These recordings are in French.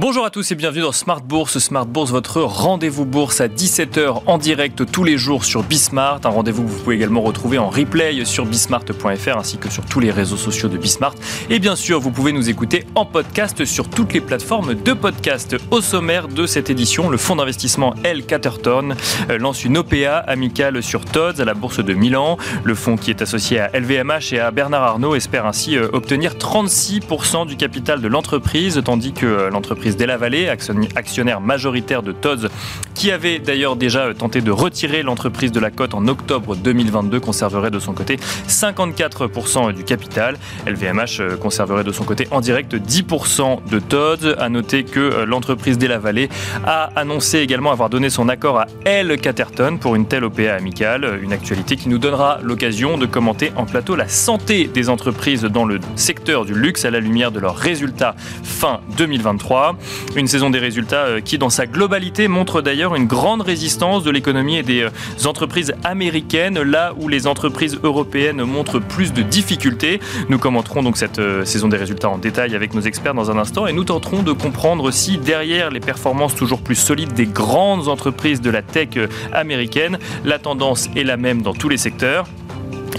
Bonjour à tous et bienvenue dans Smart Bourse. Smart Bourse, votre rendez-vous bourse à 17h en direct tous les jours sur Bismart. Un rendez-vous que vous pouvez également retrouver en replay sur bismart.fr ainsi que sur tous les réseaux sociaux de Bismart. Et bien sûr, vous pouvez nous écouter en podcast sur toutes les plateformes de podcast. Au sommaire de cette édition, le fonds d'investissement L. Catterton euh, lance une OPA amicale sur Todds à la bourse de Milan. Le fonds qui est associé à LVMH et à Bernard Arnault espère ainsi euh, obtenir 36% du capital de l'entreprise, tandis que euh, Vallée, actionnaire majoritaire de Tod's, qui avait d'ailleurs déjà tenté de retirer l'entreprise de la cote en octobre 2022, conserverait de son côté 54% du capital. LVMH euh, conserverait de son côté en direct 10% de Tod's. A noter que euh, l'entreprise Vallée a annoncé également avoir donné son accord à L. Caterton pour une telle OPA amicale, une actualité qui nous donnera l'occasion de commenter en plateau la santé des entreprises dans le secteur du luxe à la lumière de leurs résultats fin 2023. Une saison des résultats euh, qui, dans sa globalité, montre d'ailleurs une grande résistance de l'économie et des euh, entreprises américaines, là où les entreprises européennes montrent plus de difficultés. Nous commenterons donc cette euh, saison des résultats en détail avec nos experts dans un instant et nous tenterons de comprendre si derrière les performances toujours plus solides des grandes entreprises de la tech américaine, la tendance est la même dans tous les secteurs.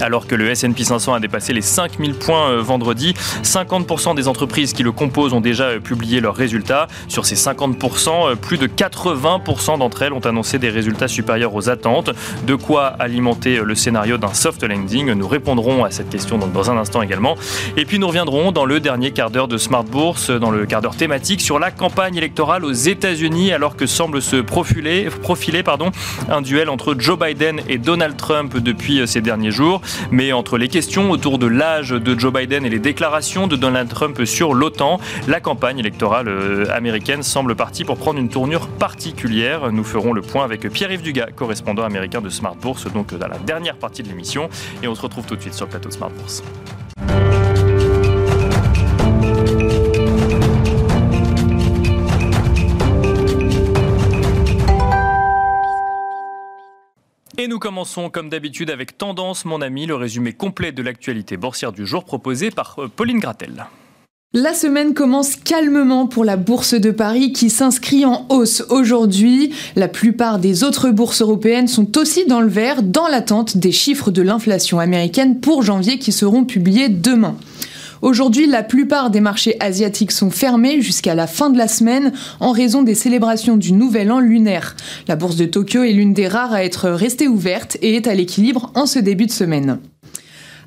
Alors que le S&P 500 a dépassé les 5000 points euh, vendredi, 50% des entreprises qui le composent ont déjà euh, publié leurs résultats. Sur ces 50%, euh, plus de 80% d'entre elles ont annoncé des résultats supérieurs aux attentes. De quoi alimenter le scénario d'un soft landing? Nous répondrons à cette question dans un instant également. Et puis nous reviendrons dans le dernier quart d'heure de Smart Bourse, dans le quart d'heure thématique, sur la campagne électorale aux États-Unis, alors que semble se profiler, profiler pardon, un duel entre Joe Biden et Donald Trump depuis ces derniers jours. Mais entre les questions autour de l'âge de Joe Biden et les déclarations de Donald Trump sur l'OTAN, la campagne électorale euh, américaine semble partie pour prendre une tournure particulière. Nous ferons le point avec Pierre-Yves Dugas, correspondant américain de Smart Bourse, donc dans la dernière partie de l'émission. Et on se retrouve tout de suite sur le plateau Smart Bourse. Et nous commençons comme d'habitude avec Tendance, mon ami, le résumé complet de l'actualité boursière du jour proposé par euh, Pauline Gratel. La semaine commence calmement pour la bourse de Paris qui s'inscrit en hausse aujourd'hui. La plupart des autres bourses européennes sont aussi dans le vert dans l'attente des chiffres de l'inflation américaine pour janvier qui seront publiés demain. Aujourd'hui, la plupart des marchés asiatiques sont fermés jusqu'à la fin de la semaine en raison des célébrations du Nouvel An lunaire. La bourse de Tokyo est l'une des rares à être restée ouverte et est à l'équilibre en ce début de semaine.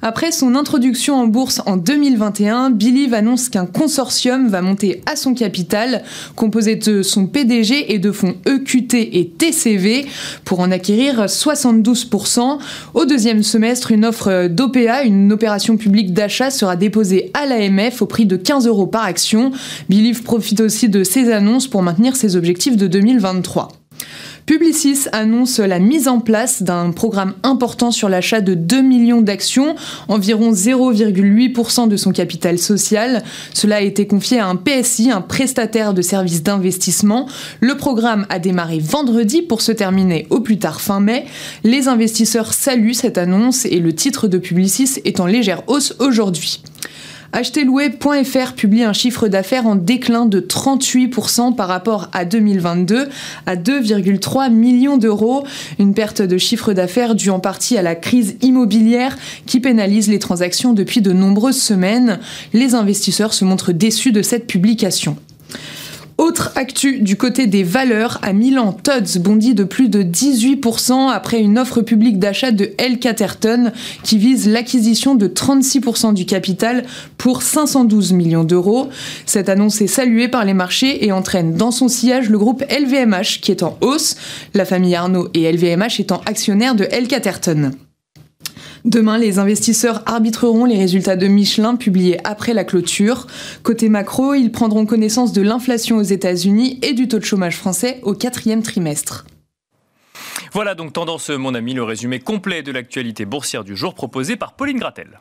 Après son introduction en bourse en 2021, Believe annonce qu'un consortium va monter à son capital, composé de son PDG et de fonds EQT et TCV, pour en acquérir 72%. Au deuxième semestre, une offre d'OPA, une opération publique d'achat, sera déposée à l'AMF au prix de 15 euros par action. Believe profite aussi de ces annonces pour maintenir ses objectifs de 2023. Publicis annonce la mise en place d'un programme important sur l'achat de 2 millions d'actions, environ 0,8% de son capital social. Cela a été confié à un PSI, un prestataire de services d'investissement. Le programme a démarré vendredi pour se terminer au plus tard fin mai. Les investisseurs saluent cette annonce et le titre de Publicis est en légère hausse aujourd'hui. Acheterlouer.fr publie un chiffre d'affaires en déclin de 38% par rapport à 2022 à 2,3 millions d'euros. Une perte de chiffre d'affaires due en partie à la crise immobilière qui pénalise les transactions depuis de nombreuses semaines. Les investisseurs se montrent déçus de cette publication. Autre actu du côté des valeurs, à Milan, Todds bondit de plus de 18% après une offre publique d'achat de L. Catterton qui vise l'acquisition de 36% du capital pour 512 millions d'euros. Cette annonce est saluée par les marchés et entraîne dans son sillage le groupe LVMH qui est en hausse, la famille Arnaud et LVMH étant actionnaires de L. Catterton. Demain, les investisseurs arbitreront les résultats de Michelin publiés après la clôture. Côté macro, ils prendront connaissance de l'inflation aux États-Unis et du taux de chômage français au quatrième trimestre. Voilà donc tendance, mon ami, le résumé complet de l'actualité boursière du jour proposé par Pauline Gratel.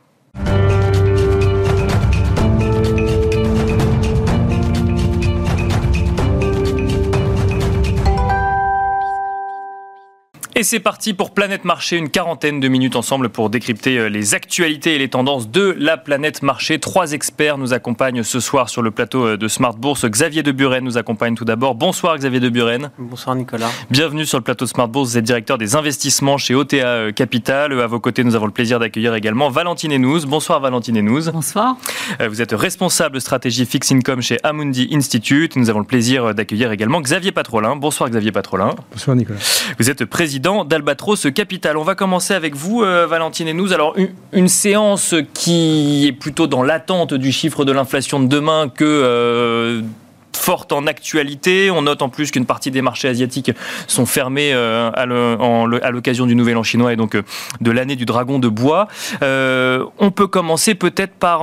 Et c'est parti pour Planète Marché, une quarantaine de minutes ensemble pour décrypter euh, les actualités et les tendances de la planète marché. Trois experts nous accompagnent ce soir sur le plateau euh, de Smart Bourse. Xavier de Buren nous accompagne tout d'abord. Bonsoir Xavier de Buren. Bonsoir Nicolas. Bienvenue sur le plateau de Smart Bourse. Vous êtes directeur des investissements chez OTA euh, Capital. À vos côtés, nous avons le plaisir d'accueillir également Valentine Enouz. Bonsoir Valentine Enouz. Bonsoir. Vous êtes responsable stratégie Fix Income chez Amundi Institute. Nous avons le plaisir d'accueillir également Xavier Patrolin. Bonsoir Xavier Patrolin. Bonsoir Nicolas. Vous êtes président d'Albatros Capital. On va commencer avec vous, euh, Valentine et nous. Alors, une, séance qui est plutôt dans l'attente du chiffre de l'inflation de demain que euh, forte en actualité. On note en plus qu'une partie des marchés asiatiques sont fermés euh, à l'occasion du Nouvel An chinois et donc euh, de l'année du dragon de bois. Euh, on peut commencer peut-être par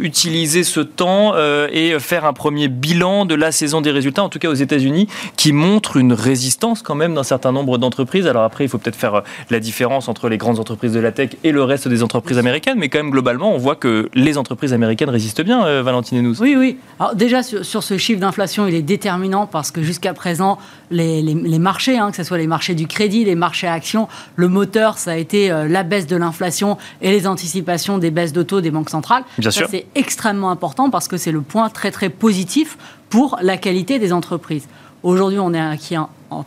utiliser ce temps et faire un premier bilan de la saison des résultats, en tout cas aux États-Unis, qui montre une résistance quand même d'un certain nombre d'entreprises. Alors après, il faut peut-être faire la différence entre les grandes entreprises de la tech et le reste des entreprises américaines, mais quand même globalement, on voit que les entreprises américaines résistent bien, Valentine et nous. Oui, oui. Alors déjà sur, sur ce chiffre d'inflation, il est déterminant parce que jusqu'à présent, les, marchés, hein, que ce soit les marchés du crédit, les marchés actions, le moteur, ça a été euh, la baisse de l'inflation et les anticipations des baisses de taux des banques centrales. Bien sûr. C'est extrêmement important parce que c'est le point très très positif pour la qualité des entreprises. Aujourd'hui, on est acquis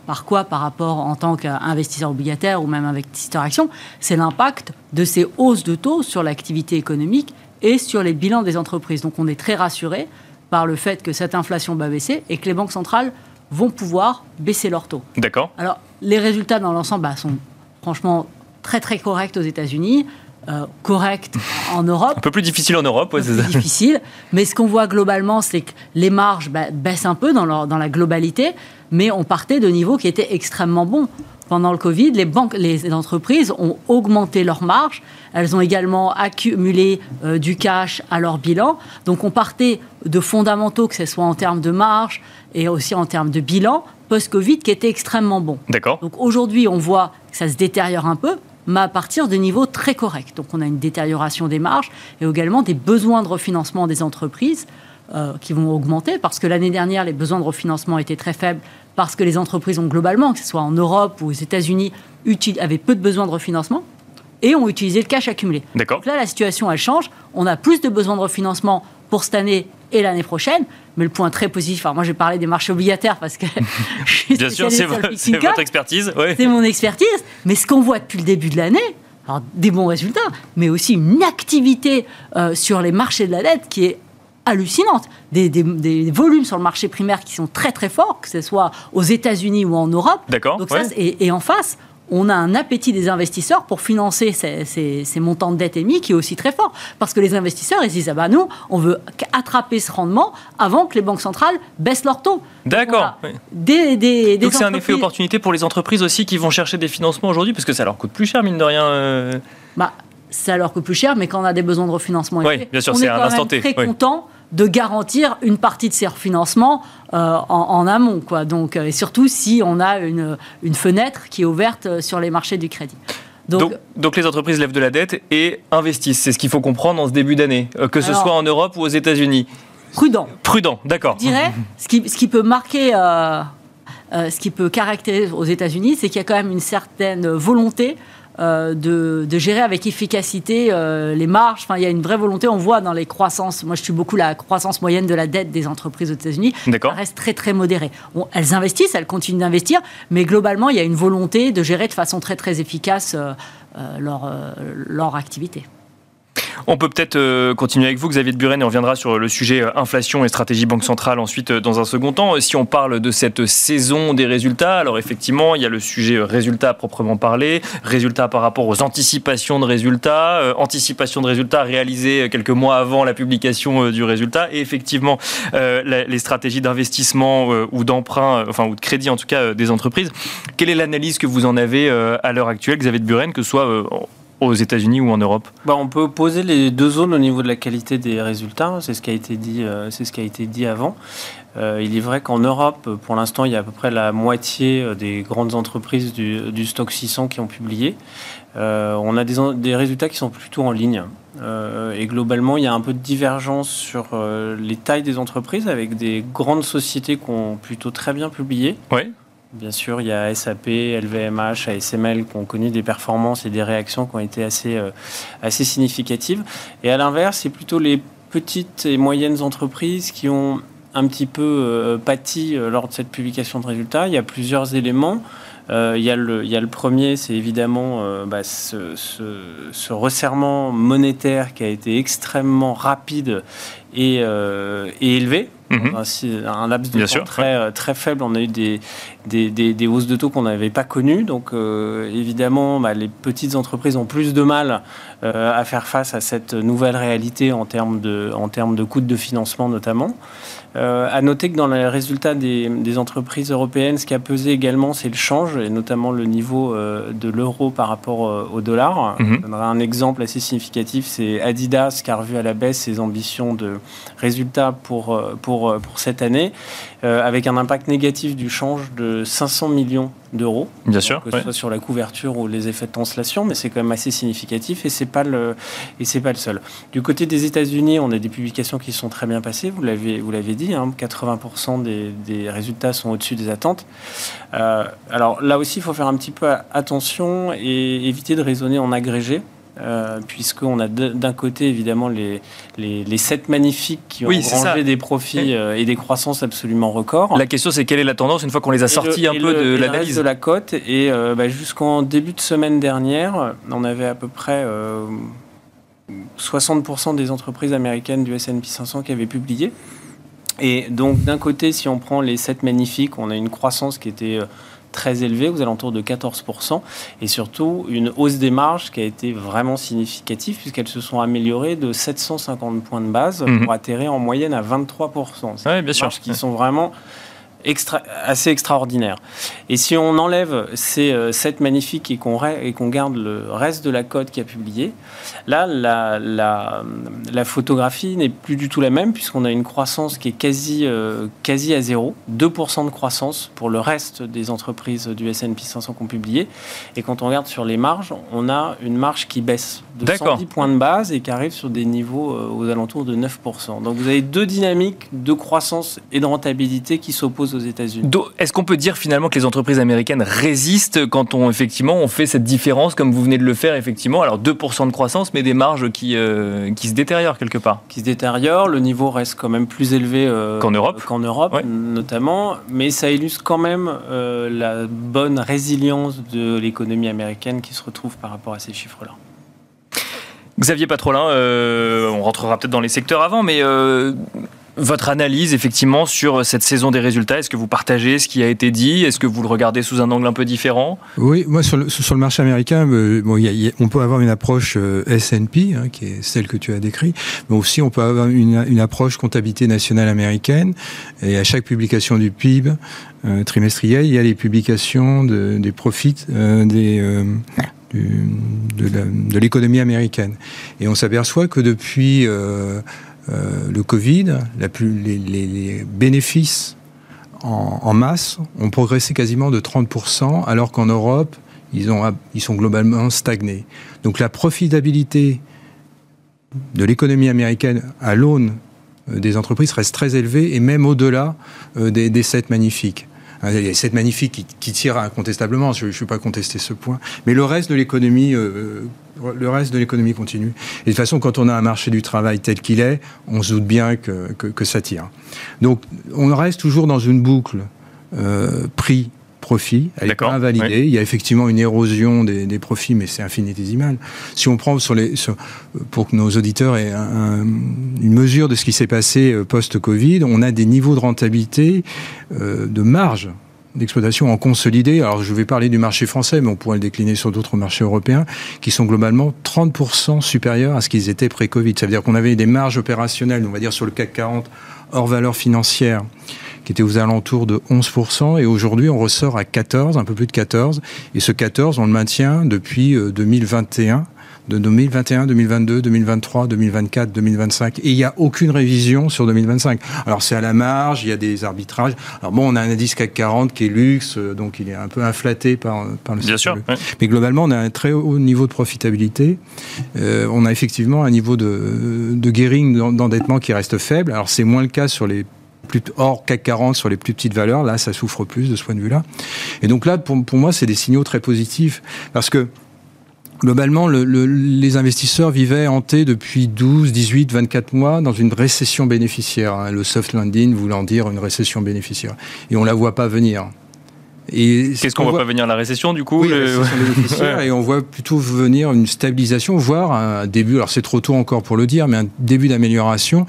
par quoi par rapport en tant qu'investisseur obligataire ou même investisseur action? C'est l'impact de ces hausses de taux sur l'activité économique et sur les bilans des entreprises. Donc on est très rassuré par le fait que cette inflation va baisser et que les banques centrales vont pouvoir baisser leurs taux. D'accord. Alors, les résultats dans l'ensemble bah, sont franchement très très corrects aux États-Unis. Euh, corrects en Europe. Un peu plus difficile en Europe, ouais, c'est difficile. Mais ce qu'on voit globalement, c'est que les marges bah, baissent un peu dans, dans la globalité, mais on partait de niveaux qui étaient extrêmement bons. Pendant le Covid, les banques, les entreprises ont augmenté leurs marges. Elles ont également accumulé euh, du cash à leur bilan. Donc on partait de fondamentaux, que ce soit en termes de marge et aussi en termes de bilan, post-Covid, qui étaient extrêmement bons. D'accord. Donc aujourd'hui, on voit que ça se détériore un peu, mais à partir de niveaux très corrects. Donc on a une détérioration des marges et également des besoins de refinancement des entreprises. Euh, qui vont augmenter parce que l'année dernière, les besoins de refinancement étaient très faibles parce que les entreprises ont globalement, que ce soit en Europe ou aux États-Unis, avaient peu de besoins de refinancement et ont utilisé le cash accumulé. D'accord. Donc là, la situation, elle change. On a plus de besoins de refinancement pour cette année et l'année prochaine. Mais le point très positif, alors moi j'ai parlé des marchés obligataires parce que je suis Bien sûr, c'est votre, expertise. C'est mon expertise. Mais ce qu'on voit depuis le début de l'année, alors des bons résultats, mais aussi une activité euh, sur les marchés de la dette qui est hallucinante. Des, volumes sur le marché primaire qui sont très très forts, que ce soit aux États-Unis ou en Europe. D'accord. Et, et, en face, on a un appétit des investisseurs pour financer ces, montants de dette émis qui est aussi très fort. Parce que les investisseurs, ils disent, ah bah nous, on veut attraper ce rendement avant que les banques centrales baissent leurs taux. D'accord. Donc c'est un effet opportunité pour les entreprises aussi qui vont chercher des financements aujourd'hui, parce que ça leur coûte plus cher, mine de rien. Euh. Bah, ça leur coûte plus cher, mais quand on a des besoins de refinancement, oui, bien sûr, c'est un instant Très content de garantir une partie de ces refinancements euh, en, amont. Quoi. Donc, euh, et surtout si on a une, une, fenêtre qui est ouverte euh, sur les marchés du crédit. Donc, donc, les entreprises lèvent de la dette et investissent. C'est ce qu'il faut comprendre en ce début d'année, que ce soit en Europe ou aux États-Unis. Prudent. Prudent, d'accord. Je dirais, ce qui, ce qui peut marquer, ce qui peut caractériser aux États-Unis, c'est qu'il y a quand même une certaine volonté euh, de, gérer avec efficacité euh, les marges. Enfin, il y a une vraie volonté. On voit dans les croissances. Moi, je suis beaucoup la croissance moyenne de la dette des entreprises aux États-Unis. Elle reste très très modérée. elles investissent, elles continuent d'investir, mais globalement, il y a une volonté de gérer de façon très très efficace euh, leur, leur activité. On peut peut-être euh, continuer avec vous, Xavier de Buren, et on reviendra sur le sujet euh, inflation et stratégie banque centrale ensuite euh, dans un second temps. Si on parle de cette saison des résultats, alors effectivement, il y a le sujet résultats proprement parlé, résultats par rapport aux anticipations de résultats, anticipation de résultats réalisées quelques mois avant la publication du résultat, et effectivement les stratégies d'investissement ou d'emprunt, enfin ou de crédit en tout cas des entreprises. Quelle est l'analyse que vous en avez à l'heure actuelle, Xavier de Buren, que soit aux États-Unis ou en Europe bah, On peut poser les deux zones au niveau de la qualité des résultats. C'est ce qui a été dit, euh, c'est ce qui a été dit avant. Euh, il est vrai qu'en Europe, pour l'instant, il y a à peu près la moitié euh, des grandes entreprises du, stock 600 qui ont publié. on a des, des, résultats qui sont plutôt en ligne. et globalement, il y a un peu de divergence sur les tailles des entreprises avec des grandes sociétés qui ont plutôt très bien publié. Oui Bien sûr, il y a SAP, LVMH, ASML qui ont connu des performances et des réactions qui ont été assez, euh, assez significatives. Et à l'inverse, c'est plutôt les petites et moyennes entreprises qui ont un petit peu euh, pâti euh, lors de cette publication de résultats. Il y a plusieurs éléments. Il, y a le, il y a le premier, c'est évidemment bah, ce, ce, resserrement monétaire qui a été extrêmement rapide et, et élevé. Mhm. Un, laps de temps très, euh, très faible. On a eu des, des, des, hausses de taux qu'on n'avait pas connues. Donc, euh, évidemment, bah, les petites entreprises ont plus de mal euh, à faire face à cette nouvelle réalité en termes de, en termes de coûts de financement, notamment. Euh, à noter que dans les résultats des, des, entreprises européennes, ce qui a pesé également, c'est le change, et notamment le niveau de l'euro par rapport au dollar. Mhm. Je donnerai un exemple assez significatif, c'est Adidas qui a revu à la baisse ses ambitions de résultats pour, pour euh, pour, cette année, euh, avec un impact négatif du change de 500 millions d'euros. Bien sûr. Que ce soit sur la couverture ou les effets de translation, mais c'est quand même assez significatif et c'est pas le et c'est pas le seul. Du côté des États-Unis, on a des publications qui sont très bien passées. Vous l'avez vous l'avez dit, 80% hein, des, des, résultats sont au-dessus des attentes. Euh, alors là aussi, il faut faire un petit peu attention et éviter de raisonner en agrégé. Euh, puisqu'on a d'un côté évidemment les, les, sept magnifiques qui ont oui, des profits euh, et des croissances absolument records. La question c'est quelle est la tendance une fois qu'on les a sortis un peu de l'analyse de la cote et euh, bah, jusqu'en début de semaine dernière, on avait à peu près 60% des entreprises américaines du S&P 500 qui avaient publié. Et donc d'un côté, si on prend les sept magnifiques, on a une croissance qui était très élevé, aux alentours de 14%, et surtout une hausse des marges qui a été vraiment significative, puisqu'elles se sont améliorées de 750 points de base mhm. pour atterrir en moyenne à 23%. Oui, bien sûr. Qui sont vraiment extra, assez extraordinaire. Et si on enlève ces euh, sept magnifiques et qu'on qu'on garde le reste de la cote qui a publié, là, la, la, la photographie n'est plus du tout la même puisqu'on a une croissance qui est quasi, euh, quasi à zéro, 2% de croissance pour le reste des entreprises du S&P 500 qu'on publié. Et quand on regarde sur les marges, on a une marge qui baisse de 110 points de base et qui arrive sur des niveaux euh, aux alentours de 9%. Donc vous avez deux dynamiques de croissance et de rentabilité qui s'opposent aux États-Unis. Est-ce qu'on peut dire finalement que les entreprises américaines résistent quand on effectivement on fait cette différence comme vous venez de le faire effectivement? Alors 2% de croissance, mais des marges qui, euh, qui se détériorent quelque part. Qui se détériorent. Le niveau reste quand même plus élevé euh, qu'en Europe, qu'en Europe notamment, mais ça illustre quand même euh, la bonne résilience de l'économie américaine qui se retrouve par rapport à ces chiffres-là. Xavier Patrolin, on rentrera peut-être dans les secteurs avant, mais votre analyse effectivement sur cette saison des résultats? Est-ce que vous partagez ce qui a été dit? Est-ce que vous le regardez sous un angle un peu différent? Oui, moi sur le, marché américain, euh, on peut avoir une approche euh, S&P, hein, qui est celle que tu as décrite, mais aussi on peut avoir une, approche comptabilité nationale américaine. Et à chaque publication du PIB euh, trimestriel, il y a les publications de, des profits des de l'économie américaine. Et on s'aperçoit que depuis euh, euh, le Covid, les, bénéfices en, masse ont progressé quasiment de 30%, alors qu'en Europe, ils, ont, ils sont globalement stagnés. Donc la profitabilité de l'économie américaine à l'aune euh, des entreprises reste très élevée et même au-delà euh, des, des 7 magnifiques. Hein, il y a cette magnifique qui, tire incontestablement, je ne vais pas contester ce point. Mais le reste de l'économie, euh, le reste de l'économie continue. Et de toute façon, quand on a un marché du travail tel qu'il est, on se doute bien que, que, que, ça tire. Donc, on reste toujours dans une boucle euh, prix profit, elle n'est pas invalidée. Il y a effectivement une érosion des, des profits, mais c'est infinitésimal. Si on prend sur les, sur, pour que nos auditeurs aient un, une mesure de ce qui s'est passé euh, post-Covid, on a des niveaux de rentabilité, euh, de marge d'exploitation en consolidé. Alors je vais parler du marché français, mais on pourrait le décliner sur d'autres marchés européens, qui sont globalement 30% supérieurs à ce qu'ils étaient pré-Covid. Ça veut dire qu'on avait des marges opérationnelles, on va dire sur le CAC 40, hors valeur financière, qui était aux alentours de 11%, et aujourd'hui on ressort à 14, un peu plus de 14, et ce 14 on le maintient depuis 2021 euh, de 2021, 2022, 2023, 2024, 2025. Et il n'y a aucune révision sur 2025. Alors c'est à la marge, il y a des arbitrages. Alors bon, on a un indice CAC 40 qui est luxe, euh, donc il est un peu inflaté par, par le Bien sûr. Mais globalement, on a un très haut niveau de profitabilité. Euh, on a effectivement un niveau de, de gearing d'endettement qui reste faible. Alors c'est moins le cas sur les hors CAC 40 sur les plus petites valeurs, là, ça souffre plus de ce point de vue-là. Et donc là, pour, moi, c'est des signaux très positifs parce que globalement, le, le, les investisseurs vivaient hantés depuis 12, 18, 24 mois dans une récession bénéficiaire. Hein, le soft landing voulant dire une récession bénéficiaire. Et on la voit pas venir. Qu'est-ce qu'on voit pas venir la récession du coup oui, le... ouais. Et on voit plutôt venir une stabilisation, voire un début. Alors c'est trop tôt encore pour le dire, mais un début d'amélioration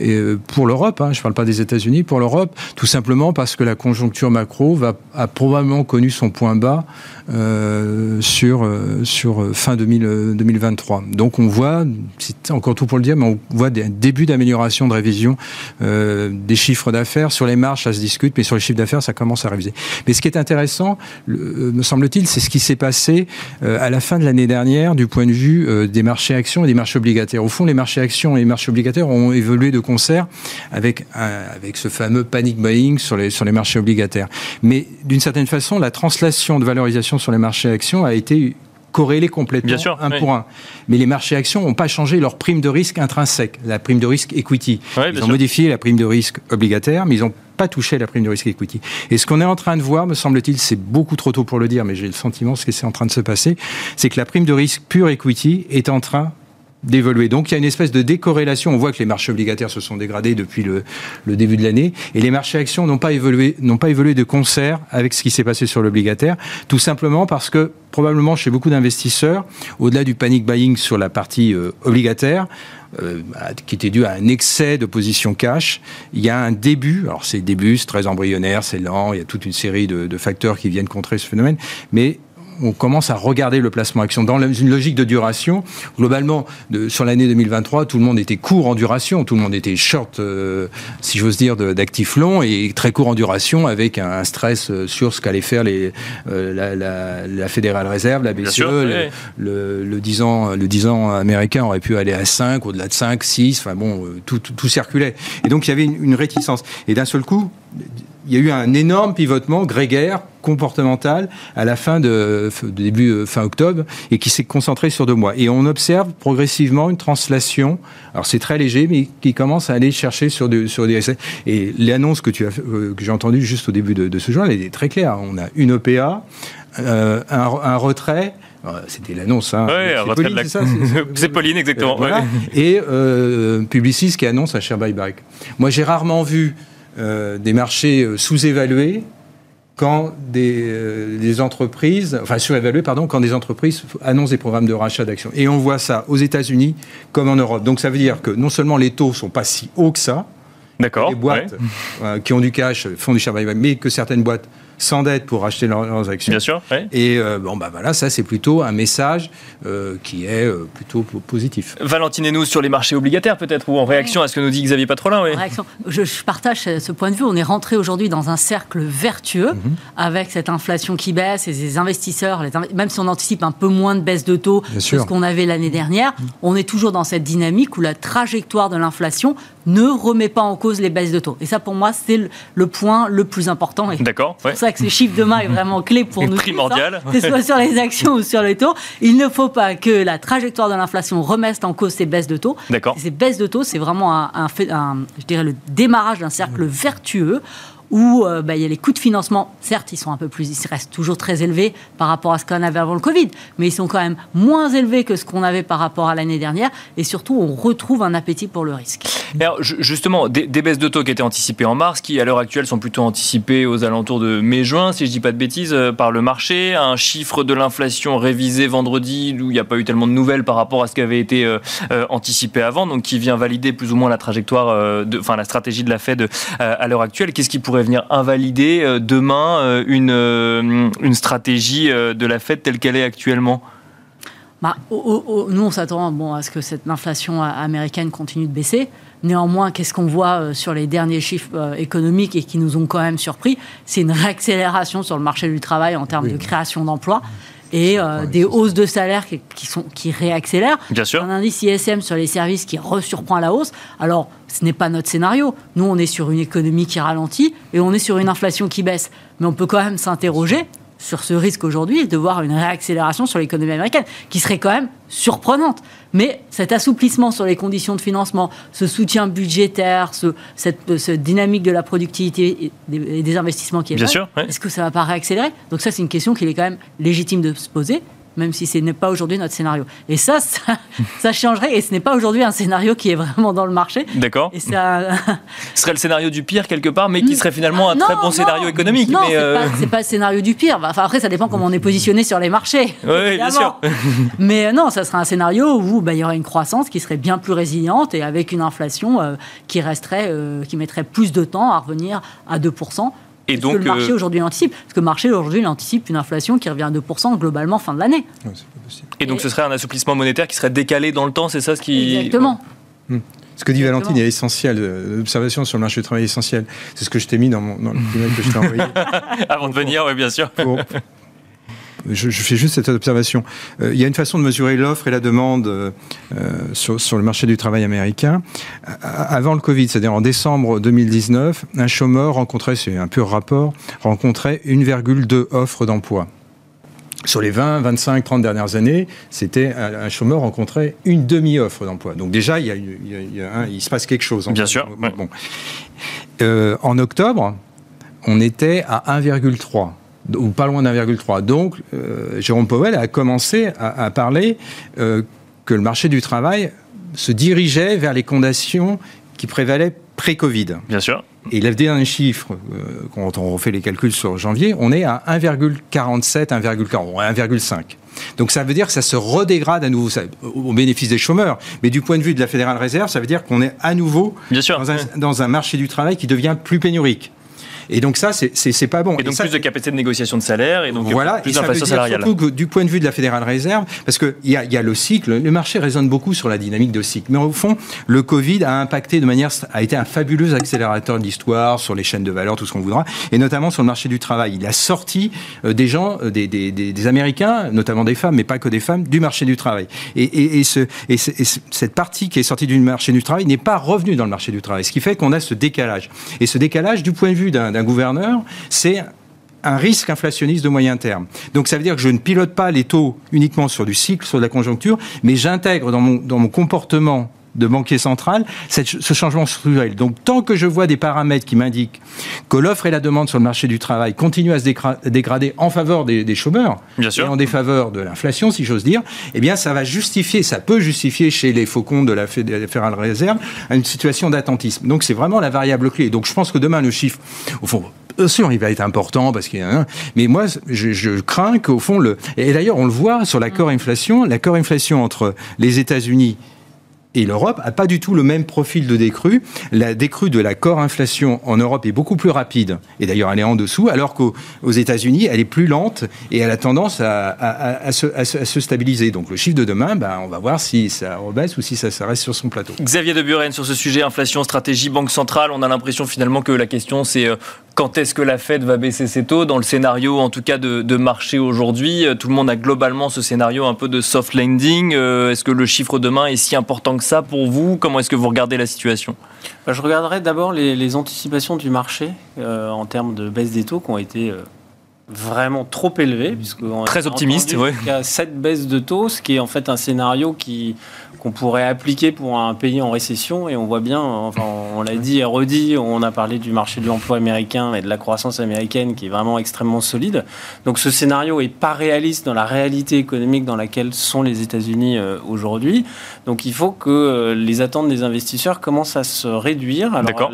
euh, pour l'Europe. Hein, je ne parle pas des États-Unis, pour l'Europe, tout simplement parce que la conjoncture macro va, a probablement connu son point bas sur euh, sur fin 2000, 2023. Donc on voit, c'est encore tout pour le dire, mais on voit des débuts d'amélioration de révision euh, des chiffres d'affaires sur les marges, ça se discute, mais sur les chiffres d'affaires, ça commence à réviser. Mais ce qui est intéressant, euh, me semble-t-il, c'est ce qui s'est passé euh, à la fin de l'année dernière du point de vue euh, des marchés actions et des marchés obligataires. Au fond, les marchés actions et les marchés obligataires ont évolué de concert avec, avec ce fameux panic buying sur les, sur les marchés obligataires. Mais d'une certaine façon, la translation de valorisation sur les marchés actions a été corrélés complètement, Bien sûr, un oui. pour un. Mais les marchés actions n'ont pas changé leur prime de risque intrinsèque, la prime de risque equity. Ils ont sûr. modifié la prime de risque obligataire, mais ils n'ont pas touché la prime de risque equity. Et ce qu'on est en train de voir, me semble-t-il, c'est beaucoup trop tôt pour le dire, mais j'ai le sentiment ce que c'est en train de se passer, c'est que la prime de risque pure equity est en train d'évoluer. Donc il y a une espèce de décorrélation. On voit que les marchés obligataires se sont dégradés depuis le, début de l'année et les marchés actions n'ont pas évolué, n'ont pas évolué de concert avec ce qui s'est passé sur l'obligataire, tout simplement parce que probablement chez beaucoup d'investisseurs, au-delà du panic buying sur la partie euh, obligataire, euh, qui était dû à un excès de position cash. Il y a un début, alors c'est début, c'est très embryonnaire, c'est lent, il y a toute une série de, de facteurs qui viennent contrer ce phénomène, mais on commence à regarder le placement action dans une logique de duration. Globalement, de, sur l'année 2023, tout le monde était court en duration, tout le monde était short, euh, si j'ose dire, d'actifs longs et très court en duration avec un, un stress sur ce qu'allait faire les, euh, la, la, la, Fédérale Réserve, la BCE, sûr, le, oui. le, le, 10 ans, le 10 ans américain aurait pu aller à 5, au-delà de 5, 6, enfin bon, tout, tout, tout circulait. Et donc il y avait une, une réticence. Et d'un seul coup, il y a eu un énorme pivotement grégaire comportemental à la fin de, de début euh, fin octobre et qui s'est concentré sur deux mois. Et on observe progressivement une translation. Alors c'est très léger, mais qui commence à aller chercher sur des sur des essais. Et l'annonce que tu as euh, que j'ai entendue juste au début de, de, ce jour, elle est très claire. On a une OPA, euh, un, un, retrait. C'était l'annonce. Hein. Pauline, de la... C'est Pauline, exactement. voilà. ouais. Et euh, Publicis qui annonce un share buyback. Moi, j'ai rarement vu euh, des marchés sous-évalués quand des, euh, des, entreprises, enfin surévaluées, pardon, quand des entreprises annoncent des programmes de rachat d'actions. Et on voit ça aux États-Unis comme en Europe. Donc ça veut dire que non seulement les taux sont pas si hauts que ça, D'accord. les boîtes ouais. euh, qui ont du cash font du share buyback, mais que certaines boîtes s'endettent pour acheter leurs, leurs, actions. Bien sûr. Ouais. Et euh, bon, bah voilà, ça c'est plutôt un message euh, qui est euh, plutôt positif. Valentine et nous sur les marchés obligataires peut-être ou en réaction oui. à ce que nous dit Xavier Patrolin. Oui. En réaction, je, je, partage ce point de vue. On est rentré aujourd'hui dans un cercle vertueux mm -hmm. avec cette inflation qui baisse et les investisseurs, les inv même si on anticipe un peu moins de baisse de taux Bien que sûr. ce qu'on avait l'année dernière, mm -hmm. on est toujours dans cette dynamique où la trajectoire de l'inflation ne remet pas en cause les baisses de taux. Et ça, pour moi, c'est le, le, point le plus important. D'accord. C'est ouais. pour ça que ces chiffres demain est vraiment clé pour nous. Primordial. Que ce soit sur les actions ou sur les taux. Il ne faut pas que la trajectoire de l'inflation remette en cause ces baisses de taux. D'accord. Ces baisses de taux, c'est vraiment un, un, un, je dirais, le démarrage d'un cercle vertueux où euh, bah, il y a les coûts de financement, certes, ils sont un peu plus, ils restent toujours très élevés par rapport à ce qu'on avait avant le Covid, mais ils sont quand même moins élevés que ce qu'on avait par rapport à l'année dernière, et surtout, on retrouve un appétit pour le risque. Alors, justement, des, baisses de taux qui étaient anticipées en mars, qui à l'heure actuelle sont plutôt anticipées aux alentours de mai-juin, si je dis pas de bêtises, euh, par le marché, un chiffre de l'inflation révisé vendredi, où il n'y a pas eu tellement de nouvelles par rapport à ce qui avait été euh, anticipé avant, donc qui vient valider plus ou moins la trajectoire, enfin la stratégie de la Fed à l'heure actuelle. Qu'est-ce qui pourrait venir invalider euh, demain euh, une, euh, une stratégie de la Fed telle qu'elle est actuellement? Bah, oh, oh, nous, on s'attend bon, à ce que cette inflation américaine continue de baisser. Néanmoins, qu'est-ce qu'on voit sur les derniers chiffres économiques et qui nous ont quand même surpris? C'est une réaccélération sur le marché du travail en termes oui. de création d'emplois et euh, des hausses de salaire qui, qui, sont, qui réaccélèrent. Bien sûr. Un indice ISM sur les services qui resurprend à la hausse. Alors, ce n'est pas notre scénario. Nous, on est sur une économie qui ralentit et on est sur une inflation qui baisse. Mais on peut quand même s'interroger sur ce risque aujourd'hui de voir une réaccélération sur l'économie américaine, qui serait quand même surprenante. Mais cet assouplissement sur les conditions de financement, ce soutien budgétaire, ce, cette, dynamique de la productivité et des, investissements qui est Bien sûr, est-ce que ça ne va pas réaccélérer? Donc ça, c'est une question qu'il est quand même légitime de se poser même si ce n'est pas aujourd'hui notre scénario. Et ça, ça, changerait, et ce n'est pas aujourd'hui un scénario qui est vraiment dans le marché. D'accord. Et ça... ce serait le scénario du pire quelque part, mais qui serait finalement un très bon scénario économique. Non, mais euh, c'est pas, le scénario du pire. Enfin, après, ça dépend comment on est positionné sur les marchés. Oui, bien sûr. mais euh, non, ça serait un scénario où bah, il y aurait une croissance qui serait bien plus résiliente et avec une inflation euh, qui resterait, qui mettrait plus de temps à revenir à 2%. Et donc, que le marché euh, aujourd'hui l'anticipe? Parce que le marché aujourd'hui anticipe une inflation qui revient à 2% globalement fin de l'année. et donc ce serait un assouplissement monétaire qui serait décalé dans le temps, c'est ça ce qui... Exactement. Hmm. Ce que dit Valentine est essentiel, euh, l'observation sur le marché du travail est essentielle. C'est ce que je t'ai mis dans, mon, dans le que je t'ai envoyé. Avant de venir, oui, bien sûr je, fais juste cette observation. Euh, il y a une façon de mesurer l'offre et la demande euh, sur, sur, le marché du travail américain. Avant le Covid, c'est-à-dire en décembre 2019, un chômeur rencontrait, c'est un pur rapport, rencontrait 1,2 offres d'emploi. Sur les 20, 25, 30 dernières années, c'était un, chômeur rencontrait une demi-offre d'emploi. Donc déjà, il, y a, il, se passe quelque chose. Bien sûr. Bon. Euh, en octobre, on était à 1,3 ou pas loin d'1,3. Donc, euh, Jérôme Powell a commencé à, parler euh, que le marché du travail se dirigeait vers les conditions qui prévalaient pré-Covid. Bien sûr. Et il a donné un chiffre, euh, quand on refait les calculs sur janvier, on est à 1,47, 1,5. Donc ça veut dire que ça se redégrade à nouveau, au bénéfice des chômeurs. Mais du point de vue de la Fédérale Réserve, ça veut dire qu'on est à nouveau Dans, un, dans, un, marché du travail qui devient plus pénurique. Et donc ça, c'est pas bon. Et donc plus de capacité de négociation de salaire et donc voilà, plus d'inflation salariale. Surtout que du point de vue de la Fédérale Réserve, parce qu'il y a, y a le cycle, le marché résonne beaucoup sur la dynamique de cycle. Mais au fond, le Covid a impacté de manière, a été un fabuleux accélérateur de l'histoire sur les chaînes de valeur, tout ce qu'on voudra, et notamment sur le marché du travail. Il a sorti euh, des gens, euh, des, des, des, Américains, notamment des femmes, mais pas que des femmes, du marché du travail. Et, et, et, ce, et, cette partie qui est sortie du marché du travail n'est pas revenue dans le marché du travail, ce qui fait qu'on a ce décalage. Et ce décalage, du point de vue d'un d'un gouverneur, c'est un risque inflationniste de moyen terme. Donc ça veut dire que je ne pilote pas les taux uniquement sur du cycle, sur de la conjoncture, mais j'intègre dans mon, dans mon comportement de banquier central, ce changement structurel. Donc tant que je vois des paramètres qui m'indiquent que l'offre et la demande sur le marché du travail continuent à se dégrader en faveur des, chômeurs et en défaveur de l'inflation, si j'ose dire, eh bien ça va justifier, ça peut justifier chez les faucons de la Fédérale Réserve une situation d'attentisme. Donc c'est vraiment la variable clé. Donc je pense que demain le chiffre, au fond, Bien sûr, il va être important parce qu'il y a un. Mais moi, je, je crains qu'au fond, le. Et d'ailleurs, on le voit sur l'accord inflation. L'accord inflation entre les États-Unis et l'Europe n'a pas du tout le même profil de décrue. La décrue de la core inflation en Europe est beaucoup plus rapide, et d'ailleurs elle est en dessous, alors qu'aux États-Unis, elle est plus lente et elle a tendance à, se, stabiliser. Donc le chiffre de demain, ben, on va voir si ça rebaisse ou si ça, reste sur son plateau. Xavier de Buren, sur ce sujet, inflation, stratégie, banque centrale, on a l'impression finalement que la question c'est euh, quand est-ce que la Fed va baisser ses taux Dans le scénario, en tout cas, de, marché aujourd'hui, euh, tout le monde a globalement ce scénario un peu de soft landing. Euh, est-ce que le chiffre demain est si important que ça pour vous? Comment est-ce que vous regardez la situation? Bah, Je regarderai d'abord les, anticipations du marché euh, en termes de baisse des taux qui ont été vraiment trop élevées. Très optimiste, oui. Il y a cette baisse de taux, ce qui est en fait un scénario qui qu'on pourrait appliquer pour un pays en récession. Et on voit bien, enfin, on l'a dit et redit, on a parlé du marché de l'emploi américain et de la croissance américaine qui est vraiment extrêmement solide. Donc ce scénario est pas réaliste dans la réalité économique dans laquelle sont les États-Unis euh, aujourd'hui. Donc il faut que euh, les attentes des investisseurs commencent à se réduire. Alors,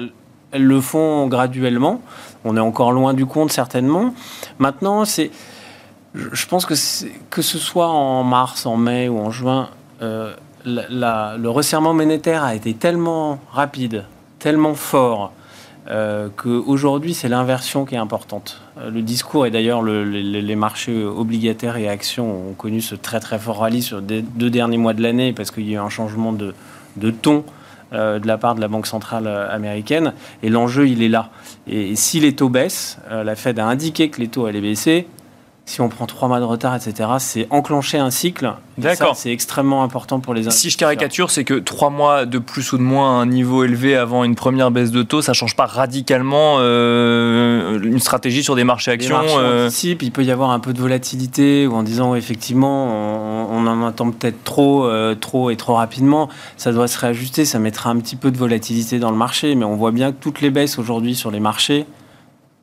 elles, le font graduellement. On est encore loin du compte certainement. Maintenant, c'est je pense que, que ce soit en mars, en mai ou en juin, euh, le resserrement monétaire a été tellement rapide, tellement fort, euh, qu'aujourd'hui, c'est l'inversion qui est importante. Euh, le discours, et d'ailleurs, les marchés obligataires et actions ont connu ce très très fort rallye sur les deux derniers mois de l'année parce qu'il y a eu un changement de, ton euh, de la part de la Banque centrale américaine. Et l'enjeu, il est là. Et, si les taux baissent, la Fed a indiqué que les taux allaient baisser, si on prend trois mois de retard, etc., c'est enclencher un cycle. D'accord. C'est extrêmement important pour les Si je caricature, c'est que trois mois de plus ou de moins à un niveau élevé avant une première baisse de taux, ça change pas radicalement euh, une stratégie sur des marchés actions. Marchés euh... il peut y avoir un peu de volatilité ou en disant effectivement on, en attend peut-être trop, euh, trop et trop rapidement. Ça doit se réajuster, ça mettra un petit peu de volatilité dans le marché, mais on voit bien que toutes les baisses aujourd'hui sur les marchés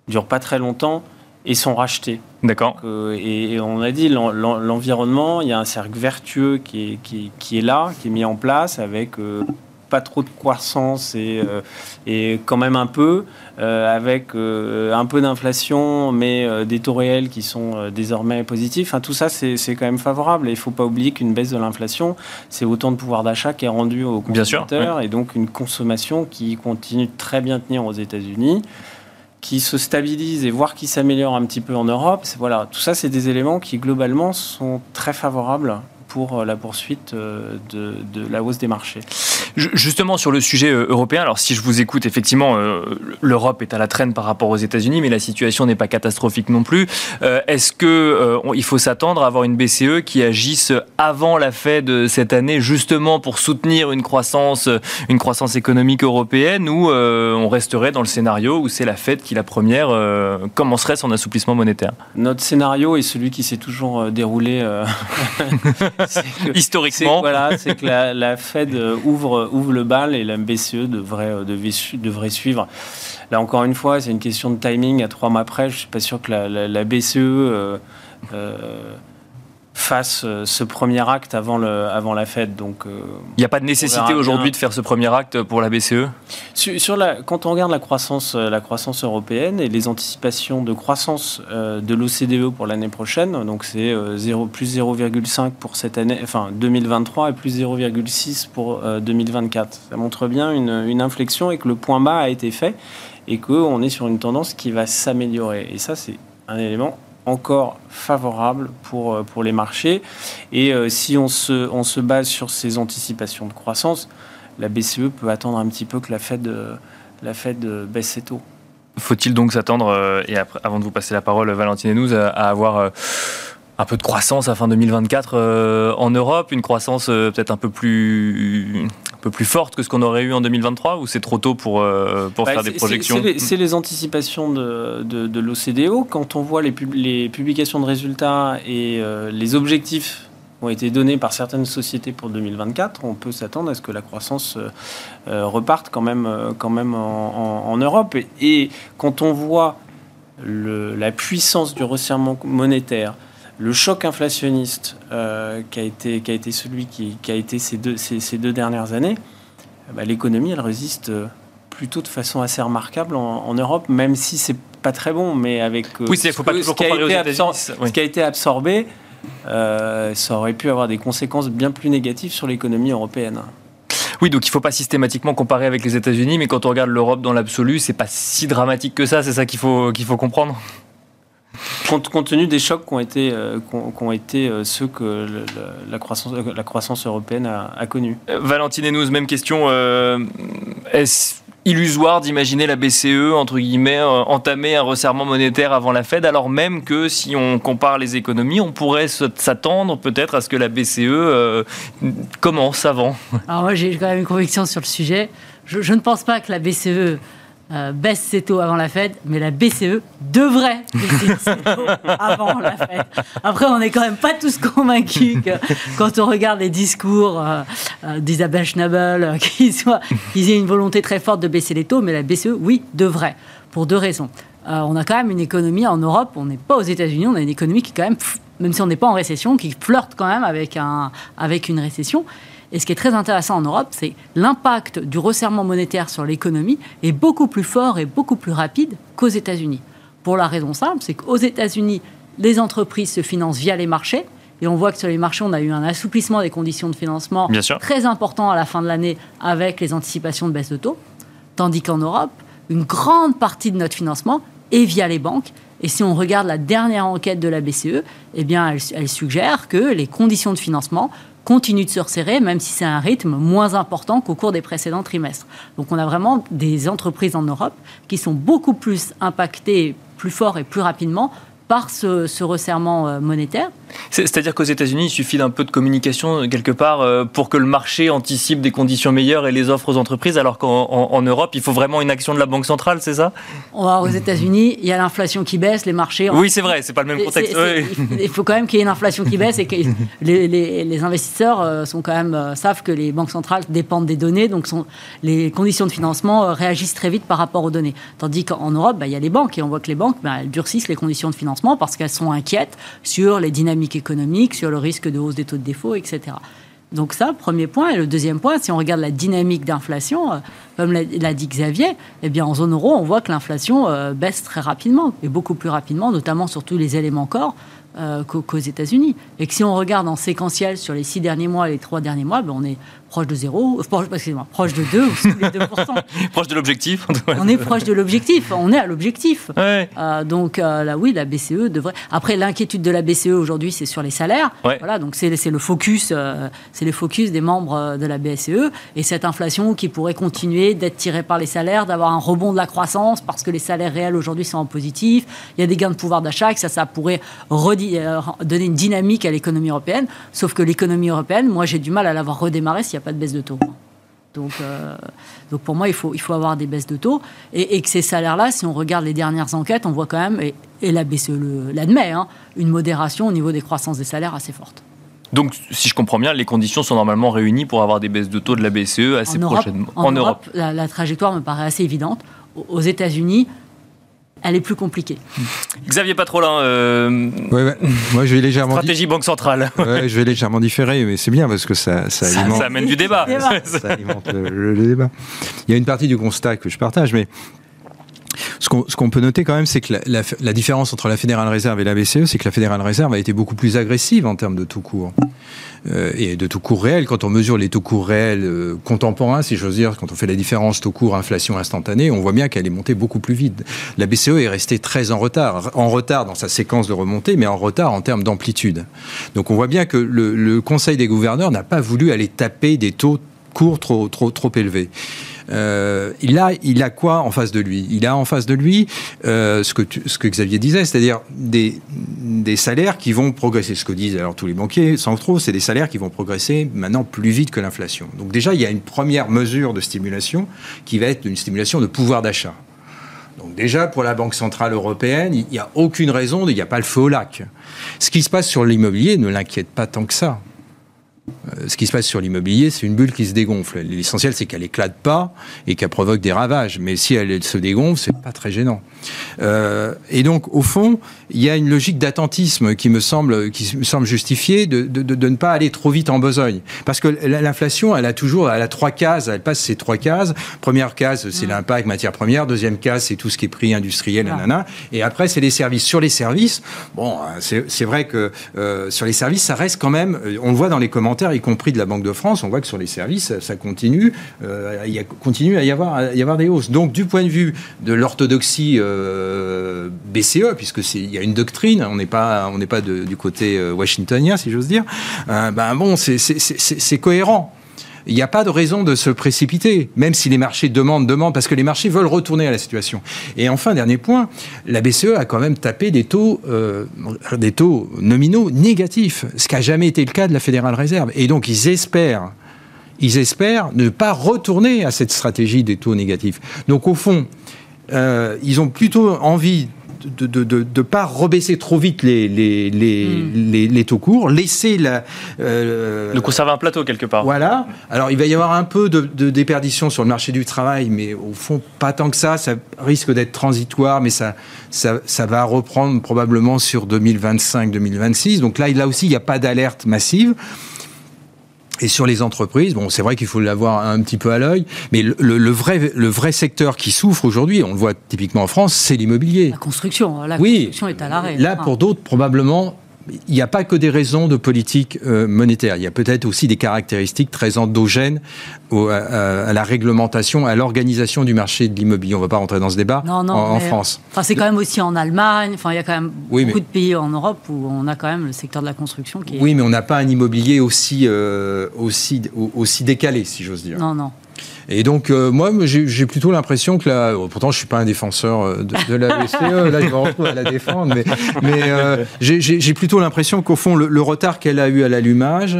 durent pas très longtemps et sont rachetés. D'accord. et, on a dit l'environnement, il y a un cercle vertueux qui est, qui, qui est, là, qui est mis en place avec euh, pas trop de croissance et, euh, et quand même un peu, euh, avec un peu d'inflation, mais des taux réels qui sont désormais positifs. Enfin, tout ça, c'est quand même favorable. Et il ne faut pas oublier qu'une baisse de l'inflation, c'est autant de pouvoir d'achat qui est rendu aux consommateurs et donc une consommation qui continue de très bien tenir aux États-Unis qui se stabilise et voire qui s'améliore un petit peu en Europe. Voilà, tout ça, c'est des éléments qui globalement sont très favorables pour euh, la poursuite euh, de, de, la hausse des marchés. Justement sur le sujet euh, européen, alors si je vous écoute, effectivement, l'Europe est à la traîne par rapport aux États-Unis, mais la situation n'est pas catastrophique non plus. Est-ce que il faut s'attendre à avoir une BCE qui agisse avant la Fed cette année, justement pour soutenir une croissance, une croissance économique européenne, ou on resterait dans le scénario où c'est la Fed qui la première commencerait son assouplissement monétaire? Notre scénario est celui qui s'est toujours déroulé Historiquement. Voilà, c'est que la, Fed ouvre, ouvre le bal et la BCE devrait, euh, devrait, suivre. Là, encore une fois, c'est une question de timing. À trois mois près, je ne suis pas sûr que la, BCE euh, euh, fasse euh, ce premier acte avant, le, avant la fête. Donc, euh, il n'y a pas de nécessité aujourd'hui de faire ce premier acte pour la BCE sur, la, Quand on regarde la croissance, euh, la croissance européenne et les anticipations de croissance de l'OCDE pour l'année prochaine, donc c'est 0, plus 0,5 pour cette année, enfin 2023 et plus 0,6 pour 2024. Ça montre bien une, une inflexion et que le point bas a été fait et qu'on est sur une tendance qui va s'améliorer. Et ça, c'est un élément encore favorable pour, euh, pour les marchés. Et euh, si on se, on se base sur ces anticipations de croissance, la BCE peut attendre un petit peu que la Fed, euh, la Fed baisse ses taux. Faut-il donc s'attendre, et avant de vous passer la parole, Valentine et nous, à, avoir un peu de croissance à fin 2024 en Europe, une croissance peut-être un peu plus un peu plus forte que ce qu'on aurait eu en 2023 ou c'est trop tôt pour, euh, pour bah, faire des projections C'est les, anticipations de, de, l'OCDE. Quand on voit les, les, publications de résultats et euh, les objectifs ont été donnés par certaines sociétés pour 2024, on peut s'attendre à ce que la croissance euh, reparte quand même, quand même en, en, Europe. Et, et, quand on voit le, la puissance du resserrement monétaire, le choc inflationniste euh, qui, a été, qui a été celui qui, qui a été ces deux, ces, ces deux dernières années, bah, l'économie, elle résiste euh, plutôt de façon assez remarquable en, Europe, même si c'est pas très bon, mais avec euh, oui, faut pas toujours ce, qui a été ce qui a été absorbé, ça aurait pu avoir des conséquences bien plus négatives sur l'économie européenne. Oui, donc il ne faut pas systématiquement comparer avec les États-Unis, mais quand on regarde l'Europe dans l'absolu, c'est pas si dramatique que ça. C'est ça qu'il faut qu'il faut comprendre? Compte, tenu des chocs qui ont été, euh, été euh, ceux que la, croissance, la croissance européenne a, a connus. Euh, Valentine et nous, même question. Est-ce illusoire d'imaginer la BCE, entre guillemets, entamer un resserrement monétaire avant la Fed, alors même que si on compare les économies, on pourrait s'attendre peut-être à ce que la BCE commence avant? Alors moi j'ai quand même une conviction sur le sujet. Je, je ne pense pas que la BCE euh, baisse ses taux avant la Fed, mais la BCE devrait baisser ses taux avant la Fed. Après, on n'est quand même pas tous convaincus que quand on regarde les discours euh, euh, d'Isabelle Schnabel, qu'ils qu aient une volonté très forte de baisser les taux, mais la BCE, oui, devrait, pour deux raisons. on a quand même une économie en Europe, on n'est pas aux États-Unis, on a une économie qui, quand même, même si on n'est pas en récession, qui flirte quand même avec, un, avec une récession. Et ce qui est très intéressant en Europe, c'est l'impact du resserrement monétaire sur l'économie est beaucoup plus fort et beaucoup plus rapide qu'aux États-Unis. Pour la raison simple, c'est qu'aux États-Unis, les entreprises se financent via les marchés. Et on voit que sur les marchés, on a eu un assouplissement des conditions de financement très important à la fin de l'année avec les anticipations de baisse de taux. Tandis qu'en Europe, une grande partie de notre financement est via les banques. Et si on regarde la dernière enquête de la BCE, eh bien, elle, suggère que les conditions de financement continue de se resserrer, même si c'est un rythme moins important qu'au cours des précédents trimestres. Donc on a vraiment des entreprises en Europe qui sont beaucoup plus impactées plus fort et plus rapidement par ce, resserrement euh, monétaire. C'est-à-dire qu'aux États-Unis, il suffit d'un peu de communication euh, quelque part euh, pour que le marché anticipe des conditions meilleures et les offres aux entreprises, alors qu'en Europe, il faut vraiment une action de la Banque centrale, c'est ça? Aux États-Unis, il y a l'inflation qui baisse, les marchés. Oui, c'est vrai, c'est pas le même contexte. Il faut quand même qu'il y ait une inflation qui baisse et que les, les, investisseurs sont quand même savent que les banques centrales dépendent des données, donc sont, les conditions de financement réagissent très vite par rapport aux données. Tandis qu'en Europe, bah, il y a les banques et on voit que les banques, bah, elles durcissent les conditions de financement parce qu'elles sont inquiètes sur les dynamiques économiques, sur le risque de hausse des taux de défaut, etc. Donc ça, premier point. Et le deuxième point, si on regarde la dynamique d'inflation, euh, comme l'a dit Xavier, eh bien en zone euro, on voit que l'inflation euh, baisse très rapidement, et beaucoup plus rapidement, notamment sur tous les éléments corps, euh, qu'aux États-Unis. Et que si on regarde en séquentiel sur les six derniers mois et les trois derniers mois, ben on est proche de zéro, proche, excusez-moi, proche de 2 ou sous les 2%. proche de l'objectif. on est proche de l'objectif, on est à l'objectif. Euh, donc euh, là, oui, la BCE devrait. Après, l'inquiétude de la BCE aujourd'hui, c'est sur les salaires. Voilà, donc c'est le focus, c'est le focus des membres de la BCE et cette inflation qui pourrait continuer d'être tirée par les salaires, d'avoir un rebond de la croissance parce que les salaires réels aujourd'hui sont en positif. Il y a des gains de pouvoir d'achat que ça, ça pourrait redire euh, donner une dynamique à l'économie européenne. Sauf que l'économie européenne, moi, j'ai du mal à l'avoir redémarré s'il n'y a pas de baisse de taux. Donc, euh, donc pour moi, il faut, il faut avoir des baisses de taux. Et, que ces salaires-là, si on regarde les dernières enquêtes, on voit quand même, et, la BCE l'admet, hein, une modération au niveau des croissances des salaires assez forte. Donc, si je comprends bien, les conditions sont normalement réunies pour avoir des baisses de taux de la BCE assez prochainement. En, Europe, La, la, trajectoire me paraît assez évidente. Aux États-Unis, elle est plus compliquée. Xavier Patrolin, euh, moi je vais légèrement stratégie banque centrale. je vais légèrement différer, mais c'est bien parce que ça, ça, alimente, ça amène du débat. ça alimente le, débat. Il y a une partie du constat que je partage, mais ce qu'on peut noter quand même, c'est que la, différence entre la Fédérale Réserve et la BCE, c'est que la Fédérale Réserve a été beaucoup plus agressive en termes de tout court. Euh, et de taux court réel. Quand on mesure les taux courts réels euh, contemporains, si j'ose dire, quand on fait la différence taux court inflation instantanée, on voit bien qu'elle est montée beaucoup plus vite. La BCE est restée très en retard, en retard dans sa séquence de remontée, mais en retard en termes d'amplitude. Donc on voit bien que le, Conseil des gouverneurs n'a pas voulu aller taper des taux courts trop élevés. Euh, il, a, il a quoi en face de lui? Il a en face de lui euh, ce, que Xavier disait, c'est-à-dire des, salaires qui vont progresser. Ce que disent alors tous les banquiers trop, c'est des salaires qui vont progresser maintenant plus vite que l'inflation. Donc déjà, il y a une première mesure de stimulation qui va être une stimulation de pouvoir d'achat. Donc déjà, pour la Banque Centrale Européenne, il n'y a aucune raison, il n'y a pas le feu au lac. Ce qui se passe sur l'immobilier ne l'inquiète pas tant que ça. Euh, ce qui se passe sur l'immobilier, c'est une bulle qui se dégonfle. L'essentiel, c'est qu'elle éclate pas et qu'elle provoque des ravages. Mais si elle se dégonfle, c'est pas très gênant. Euh, et donc, au fond, il y a une logique d'attentisme qui me semble, qui me semble justifiée de, de, de, ne pas aller trop vite en besogne. Parce que l'inflation, elle a toujours, elle a trois cases, elle passe ces trois cases. Première case, c'est mmh. l'impact matière première. Deuxième case, c'est tout ce qui est prix industriel, nanana. Et après, c'est les services. Sur les services, bon, c'est vrai que euh, sur les services, ça reste quand même, on le voit dans les commentaires, y compris de la Banque de France, on voit que sur les services, ça continue, euh, il continue à y avoir, à y avoir des hausses. Donc, du point de vue de l'orthodoxie euh, BCE, puisque il y a une doctrine, on n'est pas, on n'est pas du côté euh, washingtonien, si j'ose dire. Ben bon, c'est cohérent. Il n'y a pas de raison de se précipiter, même si les marchés demandent, demandent, parce que les marchés veulent retourner à la situation. Et enfin, dernier point, la BCE a quand même tapé des taux, taux nominaux négatifs, ce qui n'a jamais été le cas de la Fédérale Réserve. Et donc, ils espèrent, ils espèrent ne pas retourner à cette stratégie des taux négatifs. Donc, au fond, euh, ils ont plutôt envie de ne pas rebaisser trop vite les, les, les, hmm. taux courts, laisser la... Euh, de conserver un plateau quelque part. Voilà. Alors il va y avoir un peu de, déperdition sur le marché du travail, mais au fond pas tant que ça. Ça risque d'être transitoire, mais ça, ça, ça, va reprendre probablement sur 2025-2026. Donc là, là aussi, il n'y a pas d'alerte massive. Et sur les entreprises, bon, c'est vrai qu'il faut l'avoir un petit peu à l'œil, mais le, vrai, le vrai secteur qui souffre aujourd'hui, on le voit typiquement en France, c'est l'immobilier. La construction, la construction est à l'arrêt. Là, pour d'autres, probablement, il n'y a pas que des raisons de politique euh, monétaire. Il y a peut-être aussi des caractéristiques très endogènes à, la réglementation, à l'organisation du marché de l'immobilier. On ne va pas rentrer dans ce débat en, France. Enfin, c'est quand même aussi en Allemagne. Enfin, il y a quand même beaucoup de pays en Europe où on a quand même le secteur de la construction qui est... Oui, mais on n'a pas un immobilier aussi, euh, aussi, aussi décalé, si j'ose dire. Non, non. Et donc, euh, moi, j'ai plutôt l'impression que là, pourtant, je suis pas un défenseur euh, de, la BCE, là, je me retrouve à la défendre, mais, mais euh, j'ai plutôt l'impression qu'au fond, le, retard qu'elle a eu à l'allumage,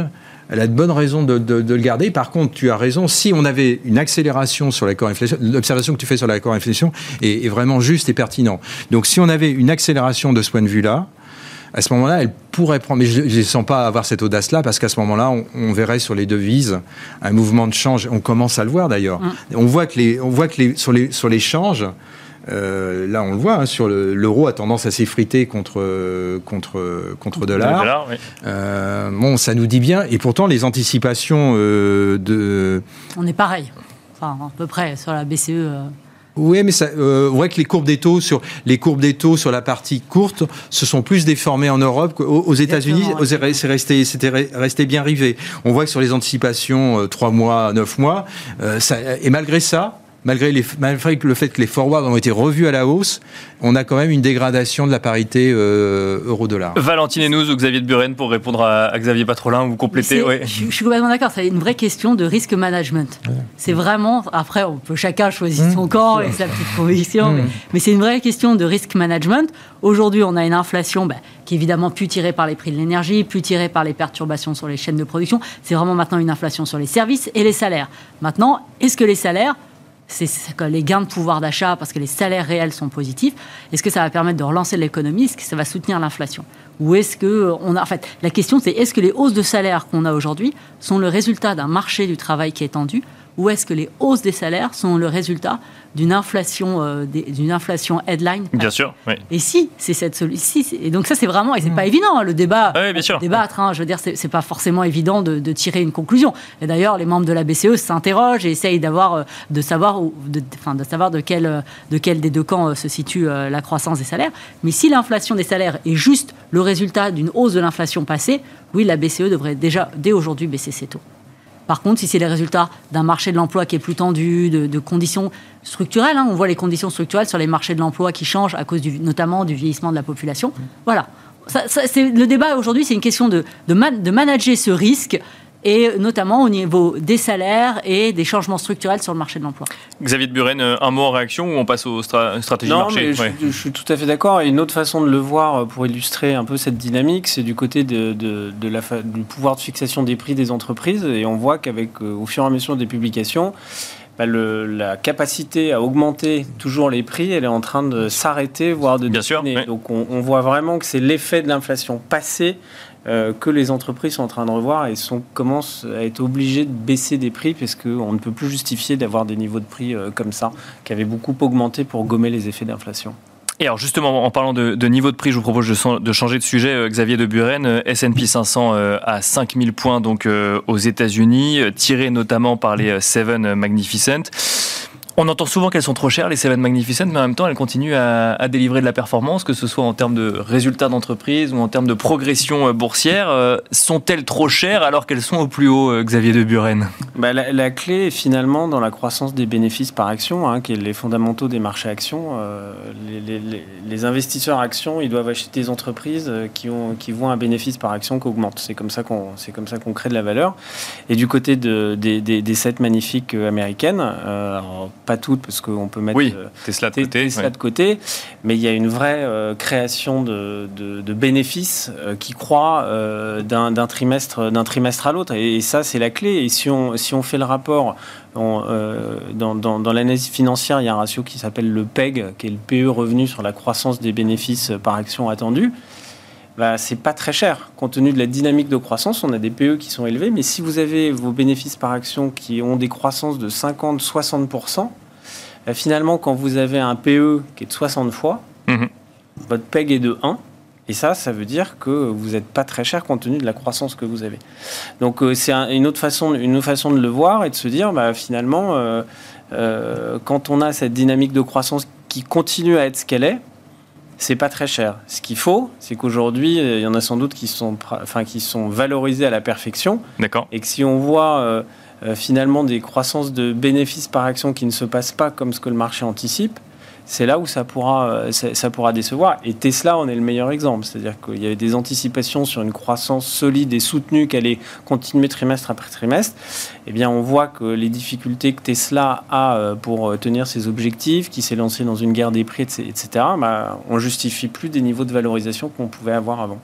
elle a de bonnes raisons de, le garder. Par contre, tu as raison, si on avait une accélération sur l'accord inflation, l'observation que tu fais sur l'accord inflation est, est, vraiment juste et pertinent. Donc, si on avait une accélération de ce point de vue-là, à ce moment-là, elle pourrait prendre, mais je ne sens pas avoir cette audace-là, parce qu'à ce moment-là, on, verrait sur les devises un mouvement de change. On commence à le voir d'ailleurs. Mm. On voit que, les, on voit que les, sur, les, sur les changes, euh, là, on le voit, hein, sur l'euro a tendance à s'effriter contre contre contre dollar. Euh, bon, ça nous dit bien. Et pourtant, les anticipations euh, de. On est pareil. Enfin, à peu près sur la BCE. Oui, mais ça, euh, on voit que les courbes des taux sur les courbes des taux sur la partie courte se sont plus déformées en Europe qu'aux États-Unis. C'est resté, c'était resté bien rivé. On voit que sur les anticipations, euh, trois mois, neuf mois, euh, ça, et malgré ça, malgré, le fait que les forwards ont été revus à la hausse, on a quand même une dégradation de la parité euh, euro-dollar. Valentine Enouz ou Xavier de Buren pour répondre à, Xavier Patrolin, vous complétez je, suis complètement d'accord, c'est une vraie question de risque management. C'est vraiment, après, on peut chacun choisir mmh. son camp et sa petite conviction, mmh. mais, c'est une vraie question de risque management. Aujourd'hui, on a une inflation bah, qui est évidemment plus tirée par les prix de l'énergie, plus tirée par les perturbations sur les chaînes de production. C'est vraiment maintenant une inflation sur les services et les salaires. Maintenant, est-ce que les salaires c'est les gains de pouvoir d'achat parce que les salaires réels sont positifs. Est-ce que ça va permettre de relancer l'économie Est-ce que ça va soutenir l'inflation? Ou est-ce que on a en fait la question c'est est-ce que les hausses de salaires qu'on a aujourd'hui sont le résultat d'un marché du travail qui est tendu? Ou est-ce que les hausses des salaires sont le résultat d'une inflation, euh, d'une inflation headline Bien sûr. Oui. Et si c'est cette solution, et donc ça c'est vraiment, et c'est pas mm. évident hein, le débat, oui, bien sûr. débattre. Hein, je veux dire, c'est pas forcément évident de, tirer une conclusion. Et d'ailleurs, les membres de la BCE s'interrogent et essayent d'avoir, euh, de savoir, de, enfin, de savoir de quel, de quel des deux camps euh, se situe la croissance des salaires. Mais si l'inflation des salaires est juste le résultat d'une hausse de l'inflation passée, oui, la BCE devrait déjà dès aujourd'hui baisser ses taux. Par contre, si c'est les résultats d'un marché de l'emploi qui est plus tendu, de, conditions structurelles, hein, on voit les conditions structurelles sur les marchés de l'emploi qui changent à cause notamment du vieillissement de la population. Voilà. le débat aujourd'hui, c'est une question de, de manager ce risque et notamment au niveau des salaires et des changements structurels sur le marché de l'emploi. Xavier de Buren, un mot en réaction ou on passe aux stratégies non, marché je, suis tout à fait d'accord. Et une autre façon de le voir euh, pour illustrer un peu cette dynamique, c'est du côté de, de, la, du pouvoir de fixation des prix des entreprises. Et on voit qu'avec, euh, au fur et à mesure des publications, bah, le, la capacité à augmenter toujours les prix, elle est en train de s'arrêter, voire de Bien sûr, Donc on, on, voit vraiment que c'est l'effet de l'inflation passée euh, que les entreprises sont en train de revoir et commencent à être obligées de baisser des prix parce qu'on ne peut plus justifier d'avoir des niveaux de prix euh, comme ça, qui avaient beaucoup augmenté pour gommer les effets d'inflation. Et alors justement, en parlant de, niveau de prix, je vous propose de, changer de sujet. Euh, Xavier de Buren, S&P 500 à 5000 points donc aux États-Unis, tiré notamment par les Seven Magnificent. On entend souvent qu'elles sont trop chères, les Seven Magnificent, mais en même temps, elles continuent à, délivrer de la performance, que ce soit en termes de résultats d'entreprise ou en termes de progression euh, boursière. Euh, sont-elles trop chères alors qu'elles sont au plus haut, euh, Xavier de Buren? Bah, la, clé est finalement dans la croissance des bénéfices par action, hein, qui est les fondamentaux des marchés actions. les, investisseurs actions, ils doivent acheter des entreprises qui, ont, qui voient un bénéfice par action qui augmente. C'est comme ça qu'on qu'on crée de la valeur. Et du côté de, des, des, magnifiques américaines, pas toutes, parce qu'on peut mettre oui, euh, Tesla, de, côté, de côté, mais il y a une vraie euh, création de, bénéfices euh, qui croît d'un trimestre, trimestre à l'autre. Et, ça, c'est la clé. Et si on, si on fait le rapport, dans, dans, l'analyse financière, il y a un ratio qui s'appelle le PEG, qui est le PE revenu sur la croissance des bénéfices par action attendue. Bah, c'est pas très cher. Compte tenu de la dynamique de croissance, on a des PE qui sont élevés, mais si vous avez vos bénéfices par action qui ont des croissances de 50-60%, bah, finalement, quand vous avez un PE qui est de 60 fois, mhm. votre PEG est de 1. Et ça, ça veut dire que vous n'êtes pas très cher compte tenu de la croissance que vous avez. Donc euh, c'est une, autre façon, une autre façon de le voir et de se dire, bah, finalement, euh, euh, quand on a cette dynamique de croissance qui continue à être ce qu'elle est, c'est pas très cher. Ce qu'il faut, c'est qu'aujourd'hui, euh, il y en a sans doute qui sont, enfin, qui sont valorisés à la perfection. D'accord. Et que si on voit euh, euh, finalement des croissances de bénéfices par action qui ne se passent pas comme ce que le marché anticipe, c'est là où ça pourra, ça, pourra décevoir. Et Tesla en est le meilleur exemple. C'est-à-dire qu'il y avait des anticipations sur une croissance solide et soutenue qui allait continuer trimestre après trimestre. Eh bien, on voit que les difficultés que Tesla a pour tenir ses objectifs, qui s'est lancé dans une guerre des prix, etc., bah, on justifie plus des niveaux de valorisation qu'on pouvait avoir avant.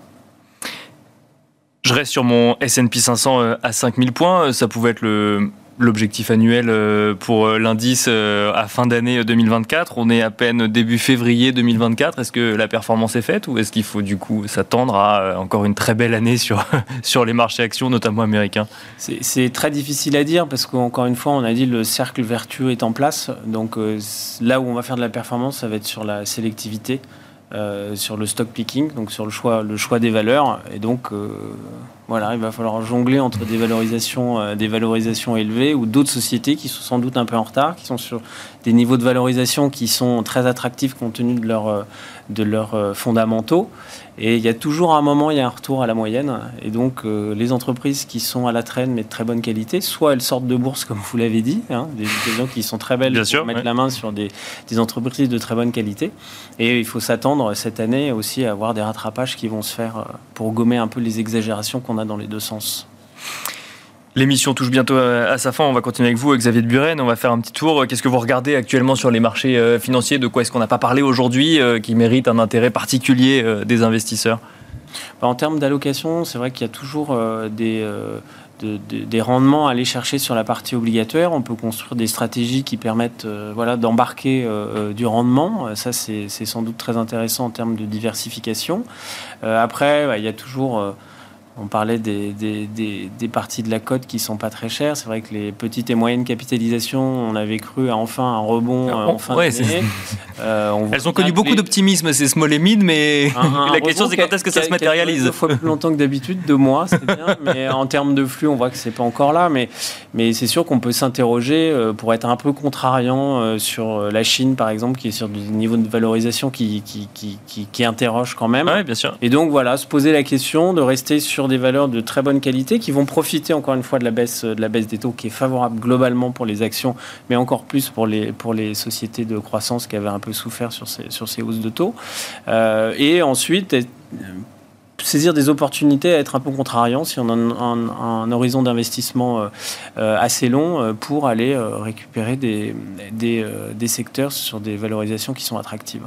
Je reste sur mon S&P 500 euh, à 5000 points. Ça pouvait être le, l'objectif annuel euh, pour euh, l'indice à fin d'année 2024. On est à peine début février 2024. Est-ce que la performance est faite ou est-ce qu'il faut du coup s'attendre à encore une très belle année sur, sur les marchés actions, notamment américains? C'est très difficile à dire parce qu'encore une fois, on a dit le cercle vertueux est en place. Donc là où on va faire de la performance, ça va être sur la sélectivité. Euh, sur le stock picking, donc sur le choix, le choix des valeurs. Et donc, euh, voilà, il va falloir jongler entre des valorisations, euh, des valorisations élevées ou d'autres sociétés qui sont sans doute un peu en retard, qui sont sur des niveaux de valorisation qui sont très attractifs compte tenu de, leur, de leurs fondamentaux. Et il y a toujours un moment, il y a un retour à la moyenne. Et donc, euh, les entreprises qui sont à la traîne, mais de très bonne qualité, soit elles sortent de bourse, comme vous l'avez dit, hein, des gens qui sont très belles Bien pour sûr, mettre la main sur des, des, entreprises de très bonne qualité. Et il faut s'attendre cette année aussi à avoir des rattrapages qui vont se faire euh, pour gommer un peu les exagérations qu'on a dans les deux sens. L'émission touche bientôt à sa fin. On va continuer avec vous, Xavier de Buren. On va faire un petit tour. Qu'est-ce que vous regardez actuellement sur les marchés euh, financiers? De quoi est-ce qu'on n'a pas parlé aujourd'hui euh, qui mérite un intérêt particulier euh, des investisseurs? Bah, En termes d'allocation, c'est vrai qu'il y a toujours des, des rendements à aller chercher sur la partie obligatoire. On peut construire des stratégies qui permettent voilà, d'embarquer du rendement. Ça, c'est sans doute très intéressant en termes de diversification. après, bah, il y a toujours on parlait des, des, parties de la cote qui sont pas très chères. C'est vrai que les petites et moyennes capitalisations, on avait cru à enfin un rebond euh, en fin euh, Elles ont connu beaucoup d'optimisme, ces small et mid, mais la question c'est quand est-ce que ça se matérialise Deux fois plus longtemps que d'habitude, deux mois, c'est bien. mais en termes de flux, on voit que c'est pas encore là. Mais, mais c'est sûr qu'on peut s'interroger euh, pour être un peu contrariant sur la Chine, par exemple, qui est sur du niveau de valorisation qui, qui, qui, qui interroge quand même. bien sûr. Et donc voilà, se poser la question de rester sur des valeurs de très bonne qualité qui vont profiter encore une fois de la baisse, de la baisse des taux qui est favorable globalement pour les actions, mais encore plus pour les, pour les sociétés de croissance qui avaient un peu souffert sur ces, sur ces hausses de taux. Euh, et ensuite, saisir des opportunités, être un peu contrariant si on a un, horizon d'investissement euh, euh, assez long pour aller récupérer des, des, des secteurs sur des valorisations qui sont attractives.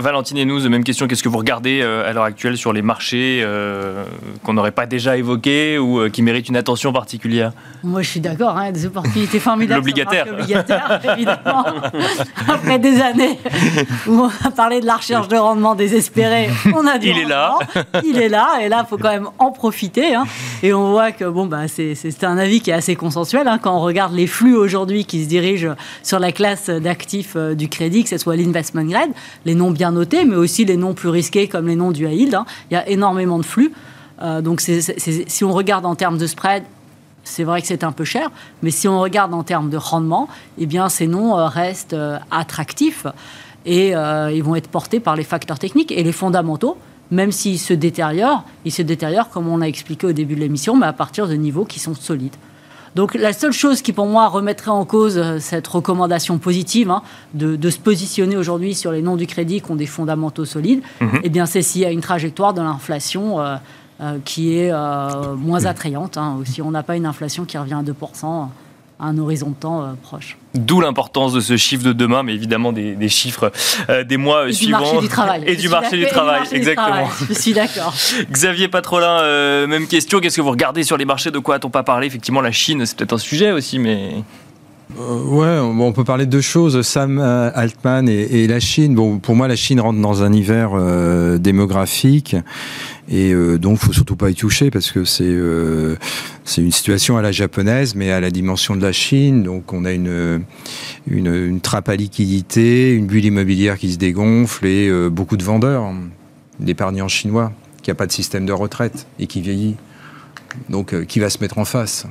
Valentine et nous, même question, qu'est-ce que vous regardez euh, à l'heure actuelle sur les marchés euh, qu'on n'aurait pas déjà évoqués ou euh, qui méritent une attention particulière? Moi, je suis d'accord, hein, des opportunités formidables. L'obligataire. évidemment. Après des années où on a parlé de la recherche de rendement désespéré, on a dit Il est là. Il est là, et là, il faut quand même en profiter. Hein. Et on voit que bon, bah, c'est un avis qui est assez consensuel. Hein, quand on regarde les flux aujourd'hui qui se dirigent sur la classe d'actifs du crédit, que ce soit l'investment grade, les noms bien notés, mais aussi les noms plus risqués comme les noms du high. Hein. Il y a énormément de flux. Euh, donc si on regarde en termes de spread, c'est vrai que c'est un peu cher, mais si on regarde en termes de rendement, eh bien ces noms euh, restent euh, attractifs et ils vont être portés par les facteurs techniques et les fondamentaux. Même s'ils se détériorent, ils se détériorent comme on a expliqué au début de l'émission, mais à partir de niveaux qui sont solides. Donc la seule chose qui pour moi remettrait en cause euh, cette recommandation positive hein, de, se positionner aujourd'hui sur les noms du crédit qui ont des fondamentaux solides, mhm. eh bien c'est s'il y a une trajectoire de l'inflation euh, euh, qui est moins attrayante. Hein, si on n'a pas une inflation qui revient à 2% un horizon de temps euh, proche. D'où l'importance de ce chiffre de demain, mais évidemment des, chiffres euh, des mois et suivants. Du marché du travail. Et du marché du travail, exactement. Je suis d'accord. Xavier Patrolin, euh, même question. Qu'est-ce que vous regardez sur les marchés? De quoi a-t-on pas parlé? Effectivement, la Chine, c'est peut-être un sujet aussi, mais. Ouais, on peut parler de deux choses, Sam Altman et, la Chine. Bon, pour moi, la Chine rentre dans un hiver démographique et euh, donc, faut surtout pas y toucher parce que c'est euh, c'est une situation à la japonaise, mais à la dimension de la Chine. Donc, on a une une, trappe à liquidité, une bulle immobilière qui se dégonfle et euh, beaucoup de vendeurs, d'épargnants chinois qui a pas de système de retraite et qui vieillit. Donc, euh, qui va se mettre en face?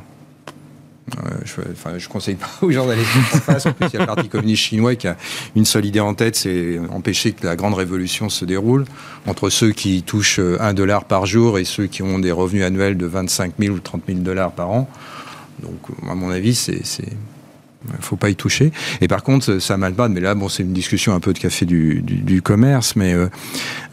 Je, je conseille pas aux gens d'aller en face. En plus, il y a le Parti communiste chinois qui a une seule idée en tête, c'est empêcher que la grande révolution se déroule entre ceux qui touchent un dollar par jour et ceux qui ont des revenus annuels de 25 000 ou 30 000 dollars par an. Donc, à mon avis, c'est Il faut pas y toucher. Et par contre, ça. Mais là, bon, c'est une discussion un peu de café du, commerce, mais euh,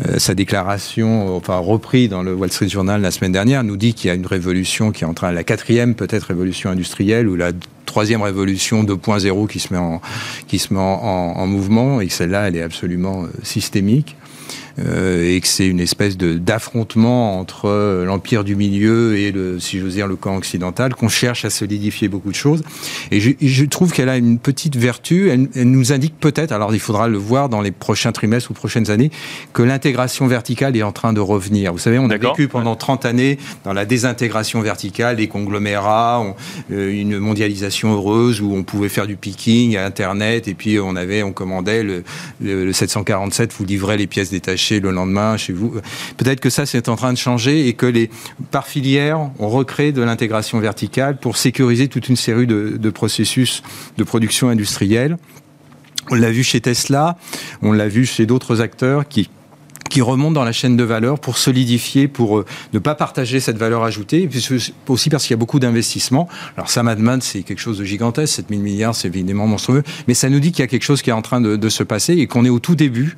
euh, sa déclaration, enfin repris dans le Wall Street Journal la semaine dernière, nous dit qu'il y a une révolution qui est en train, la quatrième peut-être révolution industrielle ou la troisième révolution 2.0 qui se met en qui se met en, en mouvement et que celle-là, elle est absolument euh, systémique. Euh, et que c'est une espèce d'affrontement entre euh, l'empire du milieu et le, si j'ose dire, le camp occidental, qu'on cherche à solidifier beaucoup de choses. Et je, je trouve qu'elle a une petite vertu. Elle, elle nous indique peut-être, alors il faudra le voir dans les prochains trimestres ou prochaines années, que l'intégration verticale est en train de revenir. Vous savez, on a vécu pendant 30 années dans la désintégration verticale, des conglomérats, euh, une mondialisation heureuse où on pouvait faire du picking à Internet et puis on avait, on commandait le, le, le 747, vous livrez les pièces détachées le lendemain chez vous. Peut-être que ça, c'est en train de changer et que les, par filière, on recrée de l'intégration verticale pour sécuriser toute une série de, processus de production industrielle. On l'a vu chez Tesla, on l'a vu chez d'autres acteurs qui qui remontent dans la chaîne de valeur pour solidifier, pour euh, ne pas partager cette valeur ajoutée, et puis aussi parce qu'il y a beaucoup d'investissements. Alors ça demande c'est quelque chose de gigantesque, 7000 milliards, c'est évidemment monstrueux, mais ça nous dit qu'il y a quelque chose qui est en train de, de se passer et qu'on est au tout début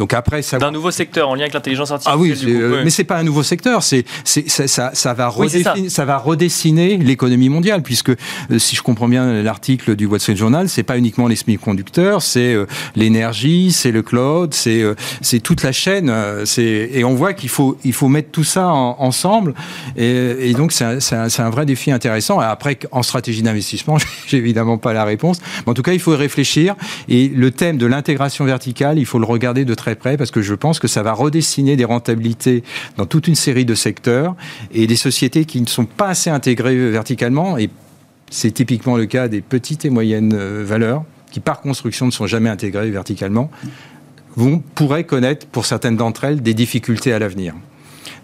donc après, ça d'un nouveau secteur en lien avec l'intelligence artificielle. Ah oui, euh, mais c'est pas un nouveau secteur. C'est, ça, ça, ça, va redessiner, ça. va redessiner l'économie mondiale, puisque euh, si je comprends bien l'article du Wall Street Journal, c'est pas uniquement les semi-conducteurs, c'est euh, l'énergie, c'est le cloud, c'est c'est toute la chaîne. c'est et on voit qu'il faut il faut mettre tout ça ensemble. Et, et donc c'est un, un, un, vrai défi intéressant. Après, en stratégie d'investissement, j'ai évidemment pas la réponse. Mais en tout cas, il faut y réfléchir. Et le thème de l'intégration verticale, il faut le regarder de très près parce que je pense que ça va redessiner des rentabilités dans toute une série de secteurs et des sociétés qui ne sont pas assez intégrées verticalement. Et c'est typiquement le cas des petites et moyennes euh, valeurs qui, par construction, ne sont jamais intégrées verticalement, vont, pourraient connaître, pour certaines d'entre elles, des difficultés à l'avenir.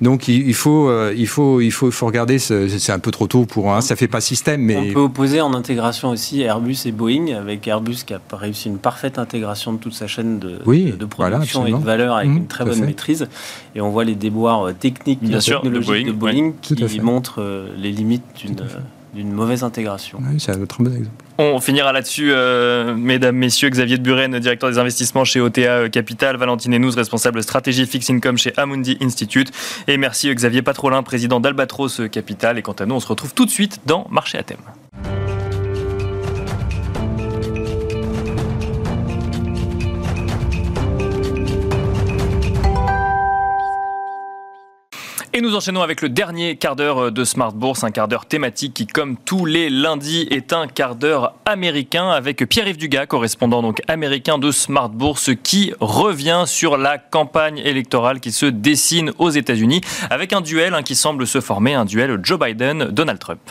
Donc il faut, euh, il faut, il faut, il faut regarder. C'est un peu trop tôt pour un. Ça fait pas système, mais on peut opposer en intégration aussi Airbus et Boeing, avec Airbus qui a réussi une parfaite intégration de toute sa chaîne de, de production et de valeur avec mmh, une très bonne maîtrise. Et on voit les déboires techniques, Bien sûr, technologiques de Boeing, de Boeing qui montrent euh, les limites d'une d'une mauvaise intégration. Oui, c'est un autre bon exemple. On finira là-dessus, euh, mesdames, messieurs. Xavier de Buren, directeur des investissements chez OTA euh, Capital. Valentine Enouz, responsable stratégie Fixed Income chez Amundi Institute. Et merci Xavier Patrolin, président d'Albatros Capital. Et quant à nous, on se retrouve tout de suite dans Marché à thème. Et nous enchaînons avec le dernier quart d'heure de Smart Bourse, un quart d'heure thématique qui, comme tous les lundis, est un quart d'heure américain avec Pierre-Yves Dugas, correspondant donc américain de Smart Bourse, qui revient sur la campagne électorale qui se dessine aux États-Unis avec un duel hein, qui semble se former, un duel Joe Biden-Donald Trump.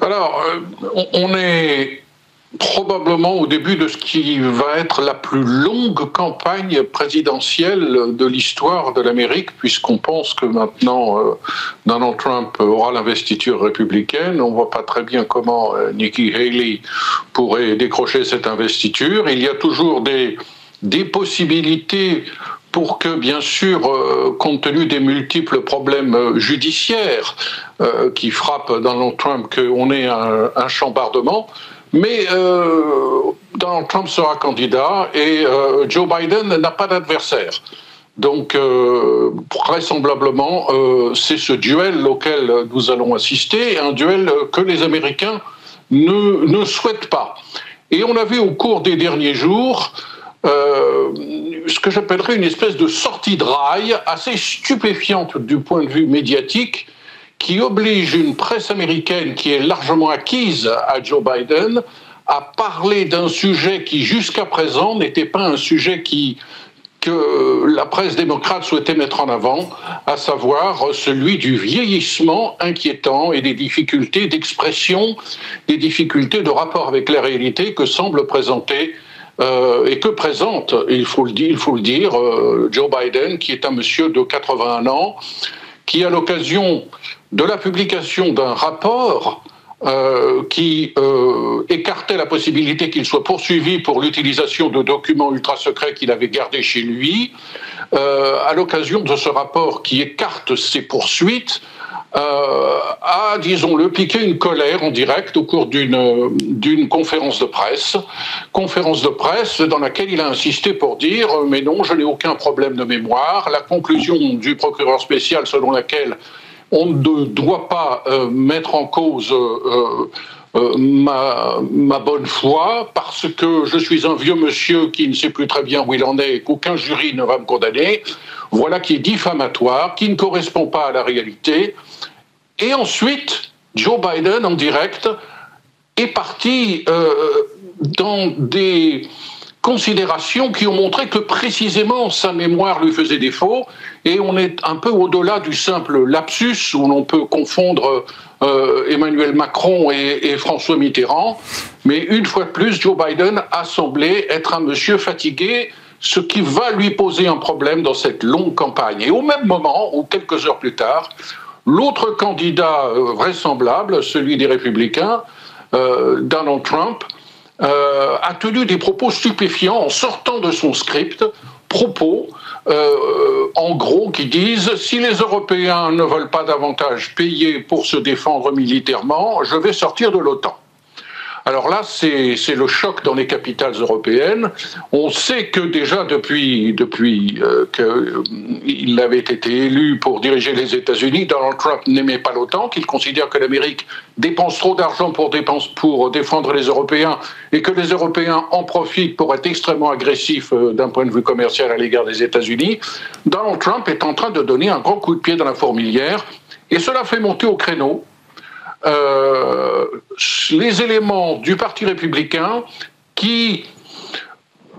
Alors, euh, on est probablement au début de ce qui va être la plus longue campagne présidentielle de l'histoire de l'Amérique, puisqu'on pense que maintenant euh, Donald Trump aura l'investiture républicaine. On ne voit pas très bien comment euh, Nikki Haley pourrait décrocher cette investiture. Il y a toujours des, des possibilités pour que, bien sûr, euh, compte tenu des multiples problèmes judiciaires qui frappent Donald Trump, qu'on ait un, un chambardement. Mais euh, Donald Trump sera candidat et euh, Joe Biden n'a pas d'adversaire. Donc, euh, vraisemblablement, c'est ce duel auquel nous allons assister, un duel que les Américains ne, ne souhaitent pas. Et on a vu au cours des derniers jours ce que j'appellerais une espèce de sortie de rail assez stupéfiante du point de vue médiatique, qui oblige une presse américaine qui est largement acquise à Joe Biden à parler d'un sujet qui jusqu'à présent n'était pas un sujet que la presse démocrate souhaitait mettre en avant, à savoir celui du vieillissement inquiétant et des difficultés d'expression, des difficultés de rapport avec la réalité que semble présenter euh, et que présente, il faut le dire, il faut le dire euh, Joe Biden, qui est un monsieur de 81 ans, qui, à l'occasion de la publication d'un rapport euh, qui euh, écartait la possibilité qu'il soit poursuivi pour l'utilisation de documents ultra secrets qu'il avait gardés chez lui, euh, à l'occasion de ce rapport qui écarte ses poursuites, a, disons-le, piqué une colère en direct au cours d'une conférence de presse. Conférence de presse dans laquelle il a insisté pour dire Mais non, je n'ai aucun problème de mémoire. La conclusion du procureur spécial selon laquelle on ne doit pas euh, mettre en cause. Euh, euh, ma, ma, bonne foi, parce que je suis un vieux monsieur qui ne sait plus très bien où il en est et qu'aucun jury ne va me condamner. Voilà qui est diffamatoire, qui ne correspond pas à la réalité. Et ensuite, Joe Biden, en direct, est parti dans des considérations qui ont montré que précisément sa mémoire lui faisait défaut, et on est un peu au-delà du simple lapsus où l'on peut confondre euh, Emmanuel Macron et, François Mitterrand, mais une fois de plus, Joe Biden a semblé être un monsieur fatigué, ce qui va lui poser un problème dans cette longue campagne. Et au même moment, ou quelques heures plus tard, l'autre candidat euh, vraisemblable, celui des républicains, euh, Donald Trump, a tenu des propos stupéfiants en sortant de son script, propos euh, en gros, qui disent si les Européens ne veulent pas davantage payer pour se défendre militairement, je vais sortir de l'OTAN. Alors là, c'est le choc dans les capitales européennes. On sait que déjà depuis, depuis euh, qu'il avait été élu pour diriger les États-Unis, Donald Trump n'aimait pas l'OTAN, qu'il considère que l'Amérique dépense trop d'argent pour, pour défendre les Européens et que les Européens en profitent pour être extrêmement agressifs euh, d'un point de vue commercial à l'égard des États-Unis. Donald Trump est en train de donner un grand coup de pied dans la fourmilière et cela fait monter au créneau euh, les éléments du Parti républicain qui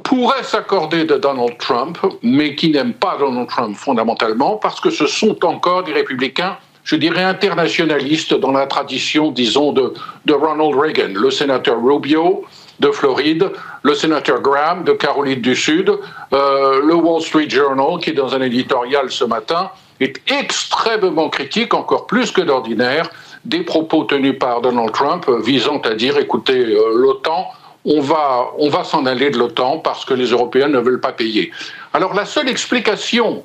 pourraient s'accorder de Donald Trump, mais qui n'aiment pas Donald Trump fondamentalement, parce que ce sont encore des républicains, je dirais, internationalistes dans la tradition, disons, de, de Ronald Reagan, le sénateur Rubio de Floride, le sénateur Graham de Caroline du Sud, euh, le Wall Street Journal, qui dans un éditorial ce matin est extrêmement critique, encore plus que d'ordinaire, des propos tenus par Donald Trump visant à dire écoutez, euh, l'OTAN, on va, on va s'en aller de l'OTAN parce que les Européens ne veulent pas payer. Alors la seule explication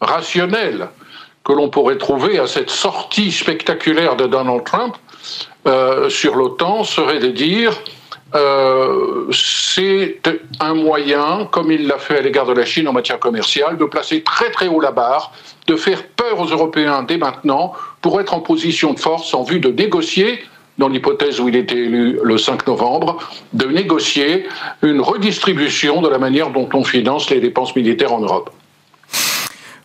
rationnelle que l'on pourrait trouver à cette sortie spectaculaire de Donald Trump euh, sur l'OTAN serait de dire euh, c'est un moyen, comme il l'a fait à l'égard de la Chine en matière commerciale, de placer très très haut la barre, de faire peur aux Européens dès maintenant pour être en position de force en vue de négocier dans l'hypothèse où il était élu le 5 novembre, de négocier une redistribution de la manière dont on finance les dépenses militaires en Europe.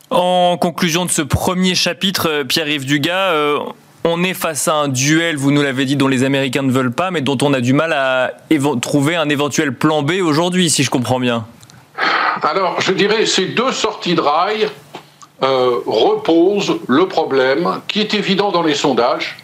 En conclusion de ce premier chapitre, euh, Pierre-Yves Dugas, euh, on est face à un duel, vous nous l'avez dit, dont les Américains ne veulent pas, mais dont on a du mal à trouver un éventuel plan B aujourd'hui, si je comprends bien. Alors, je dirais, ces deux sorties de rail euh, reposent le problème, qui est évident dans les sondages,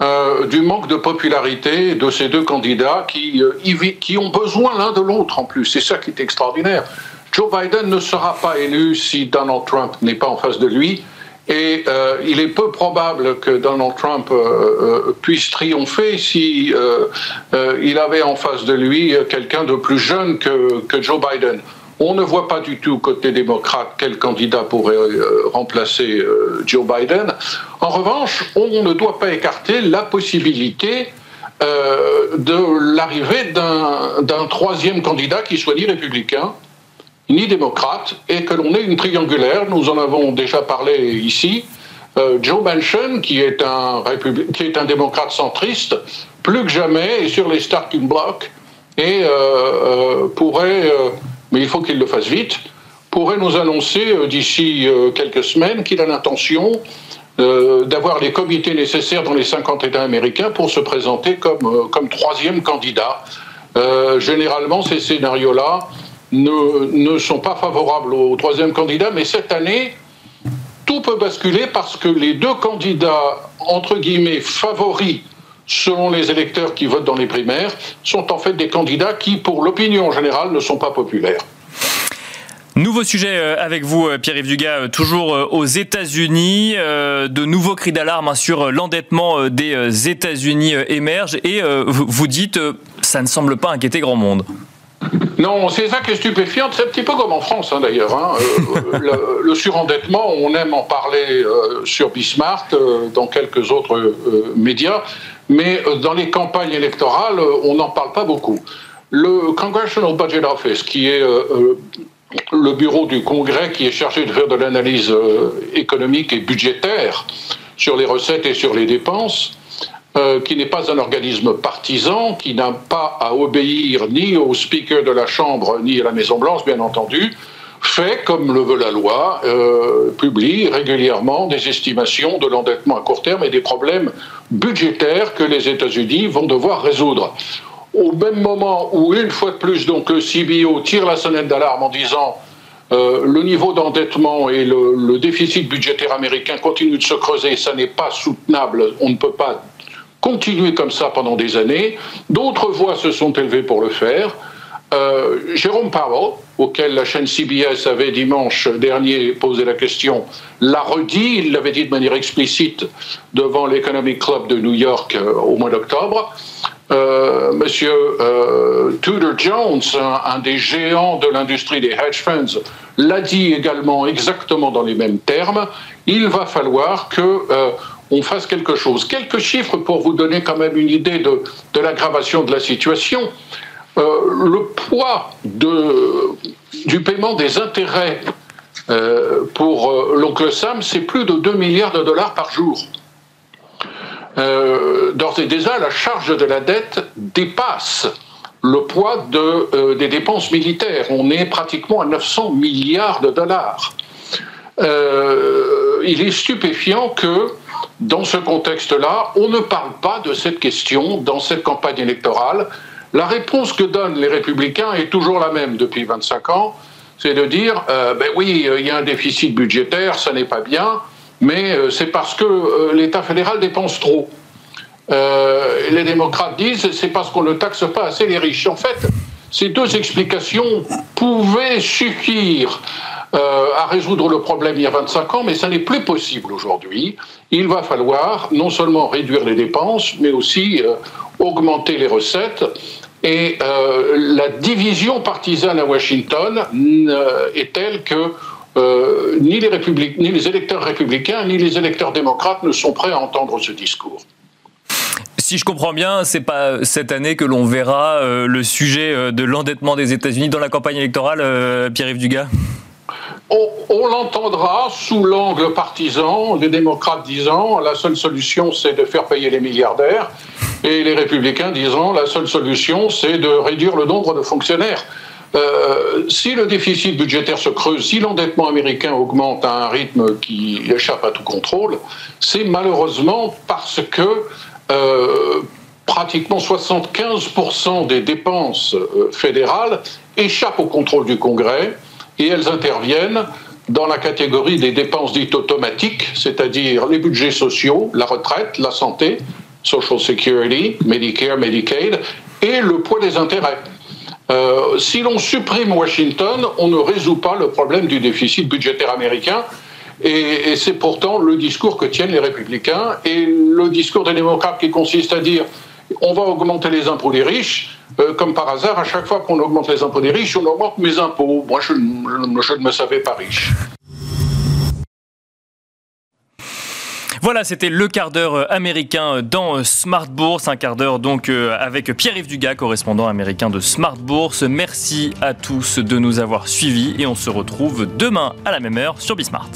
euh, du manque de popularité de ces deux candidats qui, euh, qui ont besoin l'un de l'autre en plus. C'est ça qui est extraordinaire. Joe Biden ne sera pas élu si Donald Trump n'est pas en face de lui. Et il est peu probable que Donald Trump puisse triompher si il avait en face de lui quelqu'un de plus jeune que, Joe Biden. On ne voit pas du tout côté démocrate quel candidat pourrait remplacer Joe Biden. En revanche, on ne doit pas écarter la possibilité de l'arrivée d'un troisième candidat qui soit ni républicain ni démocrate, et que l'on ait une triangulaire. Nous en avons déjà parlé ici. Euh, Joe Manchin, qui est, un démocrate centriste, plus que jamais est sur les starting blocks et euh, euh, pourrait, mais il faut qu'il le fasse vite, pourrait nous annoncer d'ici quelques semaines qu'il a l'intention d'avoir les comités nécessaires dans les 50 États américains pour se présenter comme, comme troisième candidat. généralement, ces scénarios-là ne, sont pas favorables au troisième candidat, mais cette année, tout peut basculer parce que les deux candidats, entre guillemets, favoris, selon les électeurs qui votent dans les primaires, sont en fait des candidats qui, pour l'opinion générale, ne sont pas populaires. Nouveau sujet euh, avec vous, euh, Pierre-Yves Dugas, euh, toujours aux États-Unis. De nouveaux cris d'alarme hein, sur l'endettement des États-Unis émergent et vous dites ça ne semble pas inquiéter grand monde. Non, c'est ça qui est stupéfiant. C'est un petit peu comme en France, hein, d'ailleurs. Hein. Euh, le, surendettement, on aime en parler euh, sur Bismarck, euh, dans quelques autres médias, mais dans les campagnes électorales, on n'en parle pas beaucoup. Le Congressional Budget Office, qui est le bureau du Congrès qui est chargé de faire de l'analyse économique et budgétaire sur les recettes et sur les dépenses, euh, qui n'est pas un organisme partisan, qui n'a pas à obéir ni au speaker de la Chambre ni à la Maison-Blanche, bien entendu, fait, comme le veut la loi, euh, publie régulièrement des estimations de l'endettement à court terme et des problèmes budgétaires que les États-Unis vont devoir résoudre. Au même moment où, une fois de plus, donc, le CBO tire la sonnette d'alarme en disant euh, le niveau d'endettement et le, le, déficit budgétaire américain continuent de se creuser, ça n'est pas soutenable, on ne peut pas continuer comme ça pendant des années. D'autres voix se sont élevées pour le faire. Euh, Jérôme Powell, auquel la chaîne CBS avait dimanche dernier posé la question, l'a redit, il l'avait dit de manière explicite devant l'Economic Club de New York euh, au mois d'octobre. Euh, monsieur Tudor Jones, un, des géants de l'industrie des hedge funds, l'a dit également exactement dans les mêmes termes. Il va falloir que on fasse quelque chose. Quelques chiffres pour vous donner quand même une idée de, l'aggravation de la situation. Euh, le poids du paiement des intérêts euh, pour euh, l'oncle Sam, c'est plus de 2 milliards de dollars par jour. D'ores et déjà, la charge de la dette dépasse le poids des dépenses militaires. On est pratiquement à 900 milliards de dollars. il est stupéfiant que dans ce contexte-là, on ne parle pas de cette question dans cette campagne électorale. La réponse que donnent les républicains est toujours la même depuis 25 ans, c'est de dire, euh, ben oui, il y a un déficit budgétaire, ça n'est pas bien, mais euh, c'est parce que euh, l'État fédéral dépense trop. les démocrates disent, c'est parce qu'on ne taxe pas assez les riches. En fait, ces deux explications pouvaient suffire euh, à résoudre le problème il y a 25 ans, mais ça n'est plus possible aujourd'hui. Il va falloir non seulement réduire les dépenses, mais aussi euh, augmenter les recettes. Et euh, la division partisane à Washington est telle que ni, les ni les électeurs républicains ni les électeurs démocrates ne sont prêts à entendre ce discours. Si je comprends bien, c'est pas cette année que l'on verra le sujet de l'endettement des États-Unis dans la campagne électorale, Pierre-Yves Dugas? On, l'entendra sous l'angle partisan, les démocrates disant la seule solution c'est de faire payer les milliardaires, et les républicains disant la seule solution c'est de réduire le nombre de fonctionnaires. Euh, si le déficit budgétaire se creuse, si l'endettement américain augmente à un rythme qui échappe à tout contrôle, c'est malheureusement parce que euh, pratiquement 75% des dépenses euh, fédérales échappent au contrôle du Congrès et elles interviennent dans la catégorie des dépenses dites automatiques, c'est-à-dire les budgets sociaux, la retraite, la santé, Social Security, Medicare, Medicaid, et le poids des intérêts. Euh, si l'on supprime Washington, on ne résout pas le problème du déficit budgétaire américain. Et, et c'est pourtant le discours que tiennent les républicains et le discours des démocrates qui consiste à dire on va augmenter les impôts des riches, euh, comme par hasard, à chaque fois qu'on augmente les impôts des riches, on augmente mes impôts. Moi, je, ne me savais pas riche. Voilà, c'était le quart d'heure américain dans Smart Bourse, un quart d'heure donc euh, avec Pierre-Yves Dugas, correspondant américain de Smart Bourse. Merci à tous de nous avoir suivis et on se retrouve demain à la même heure sur Bismart.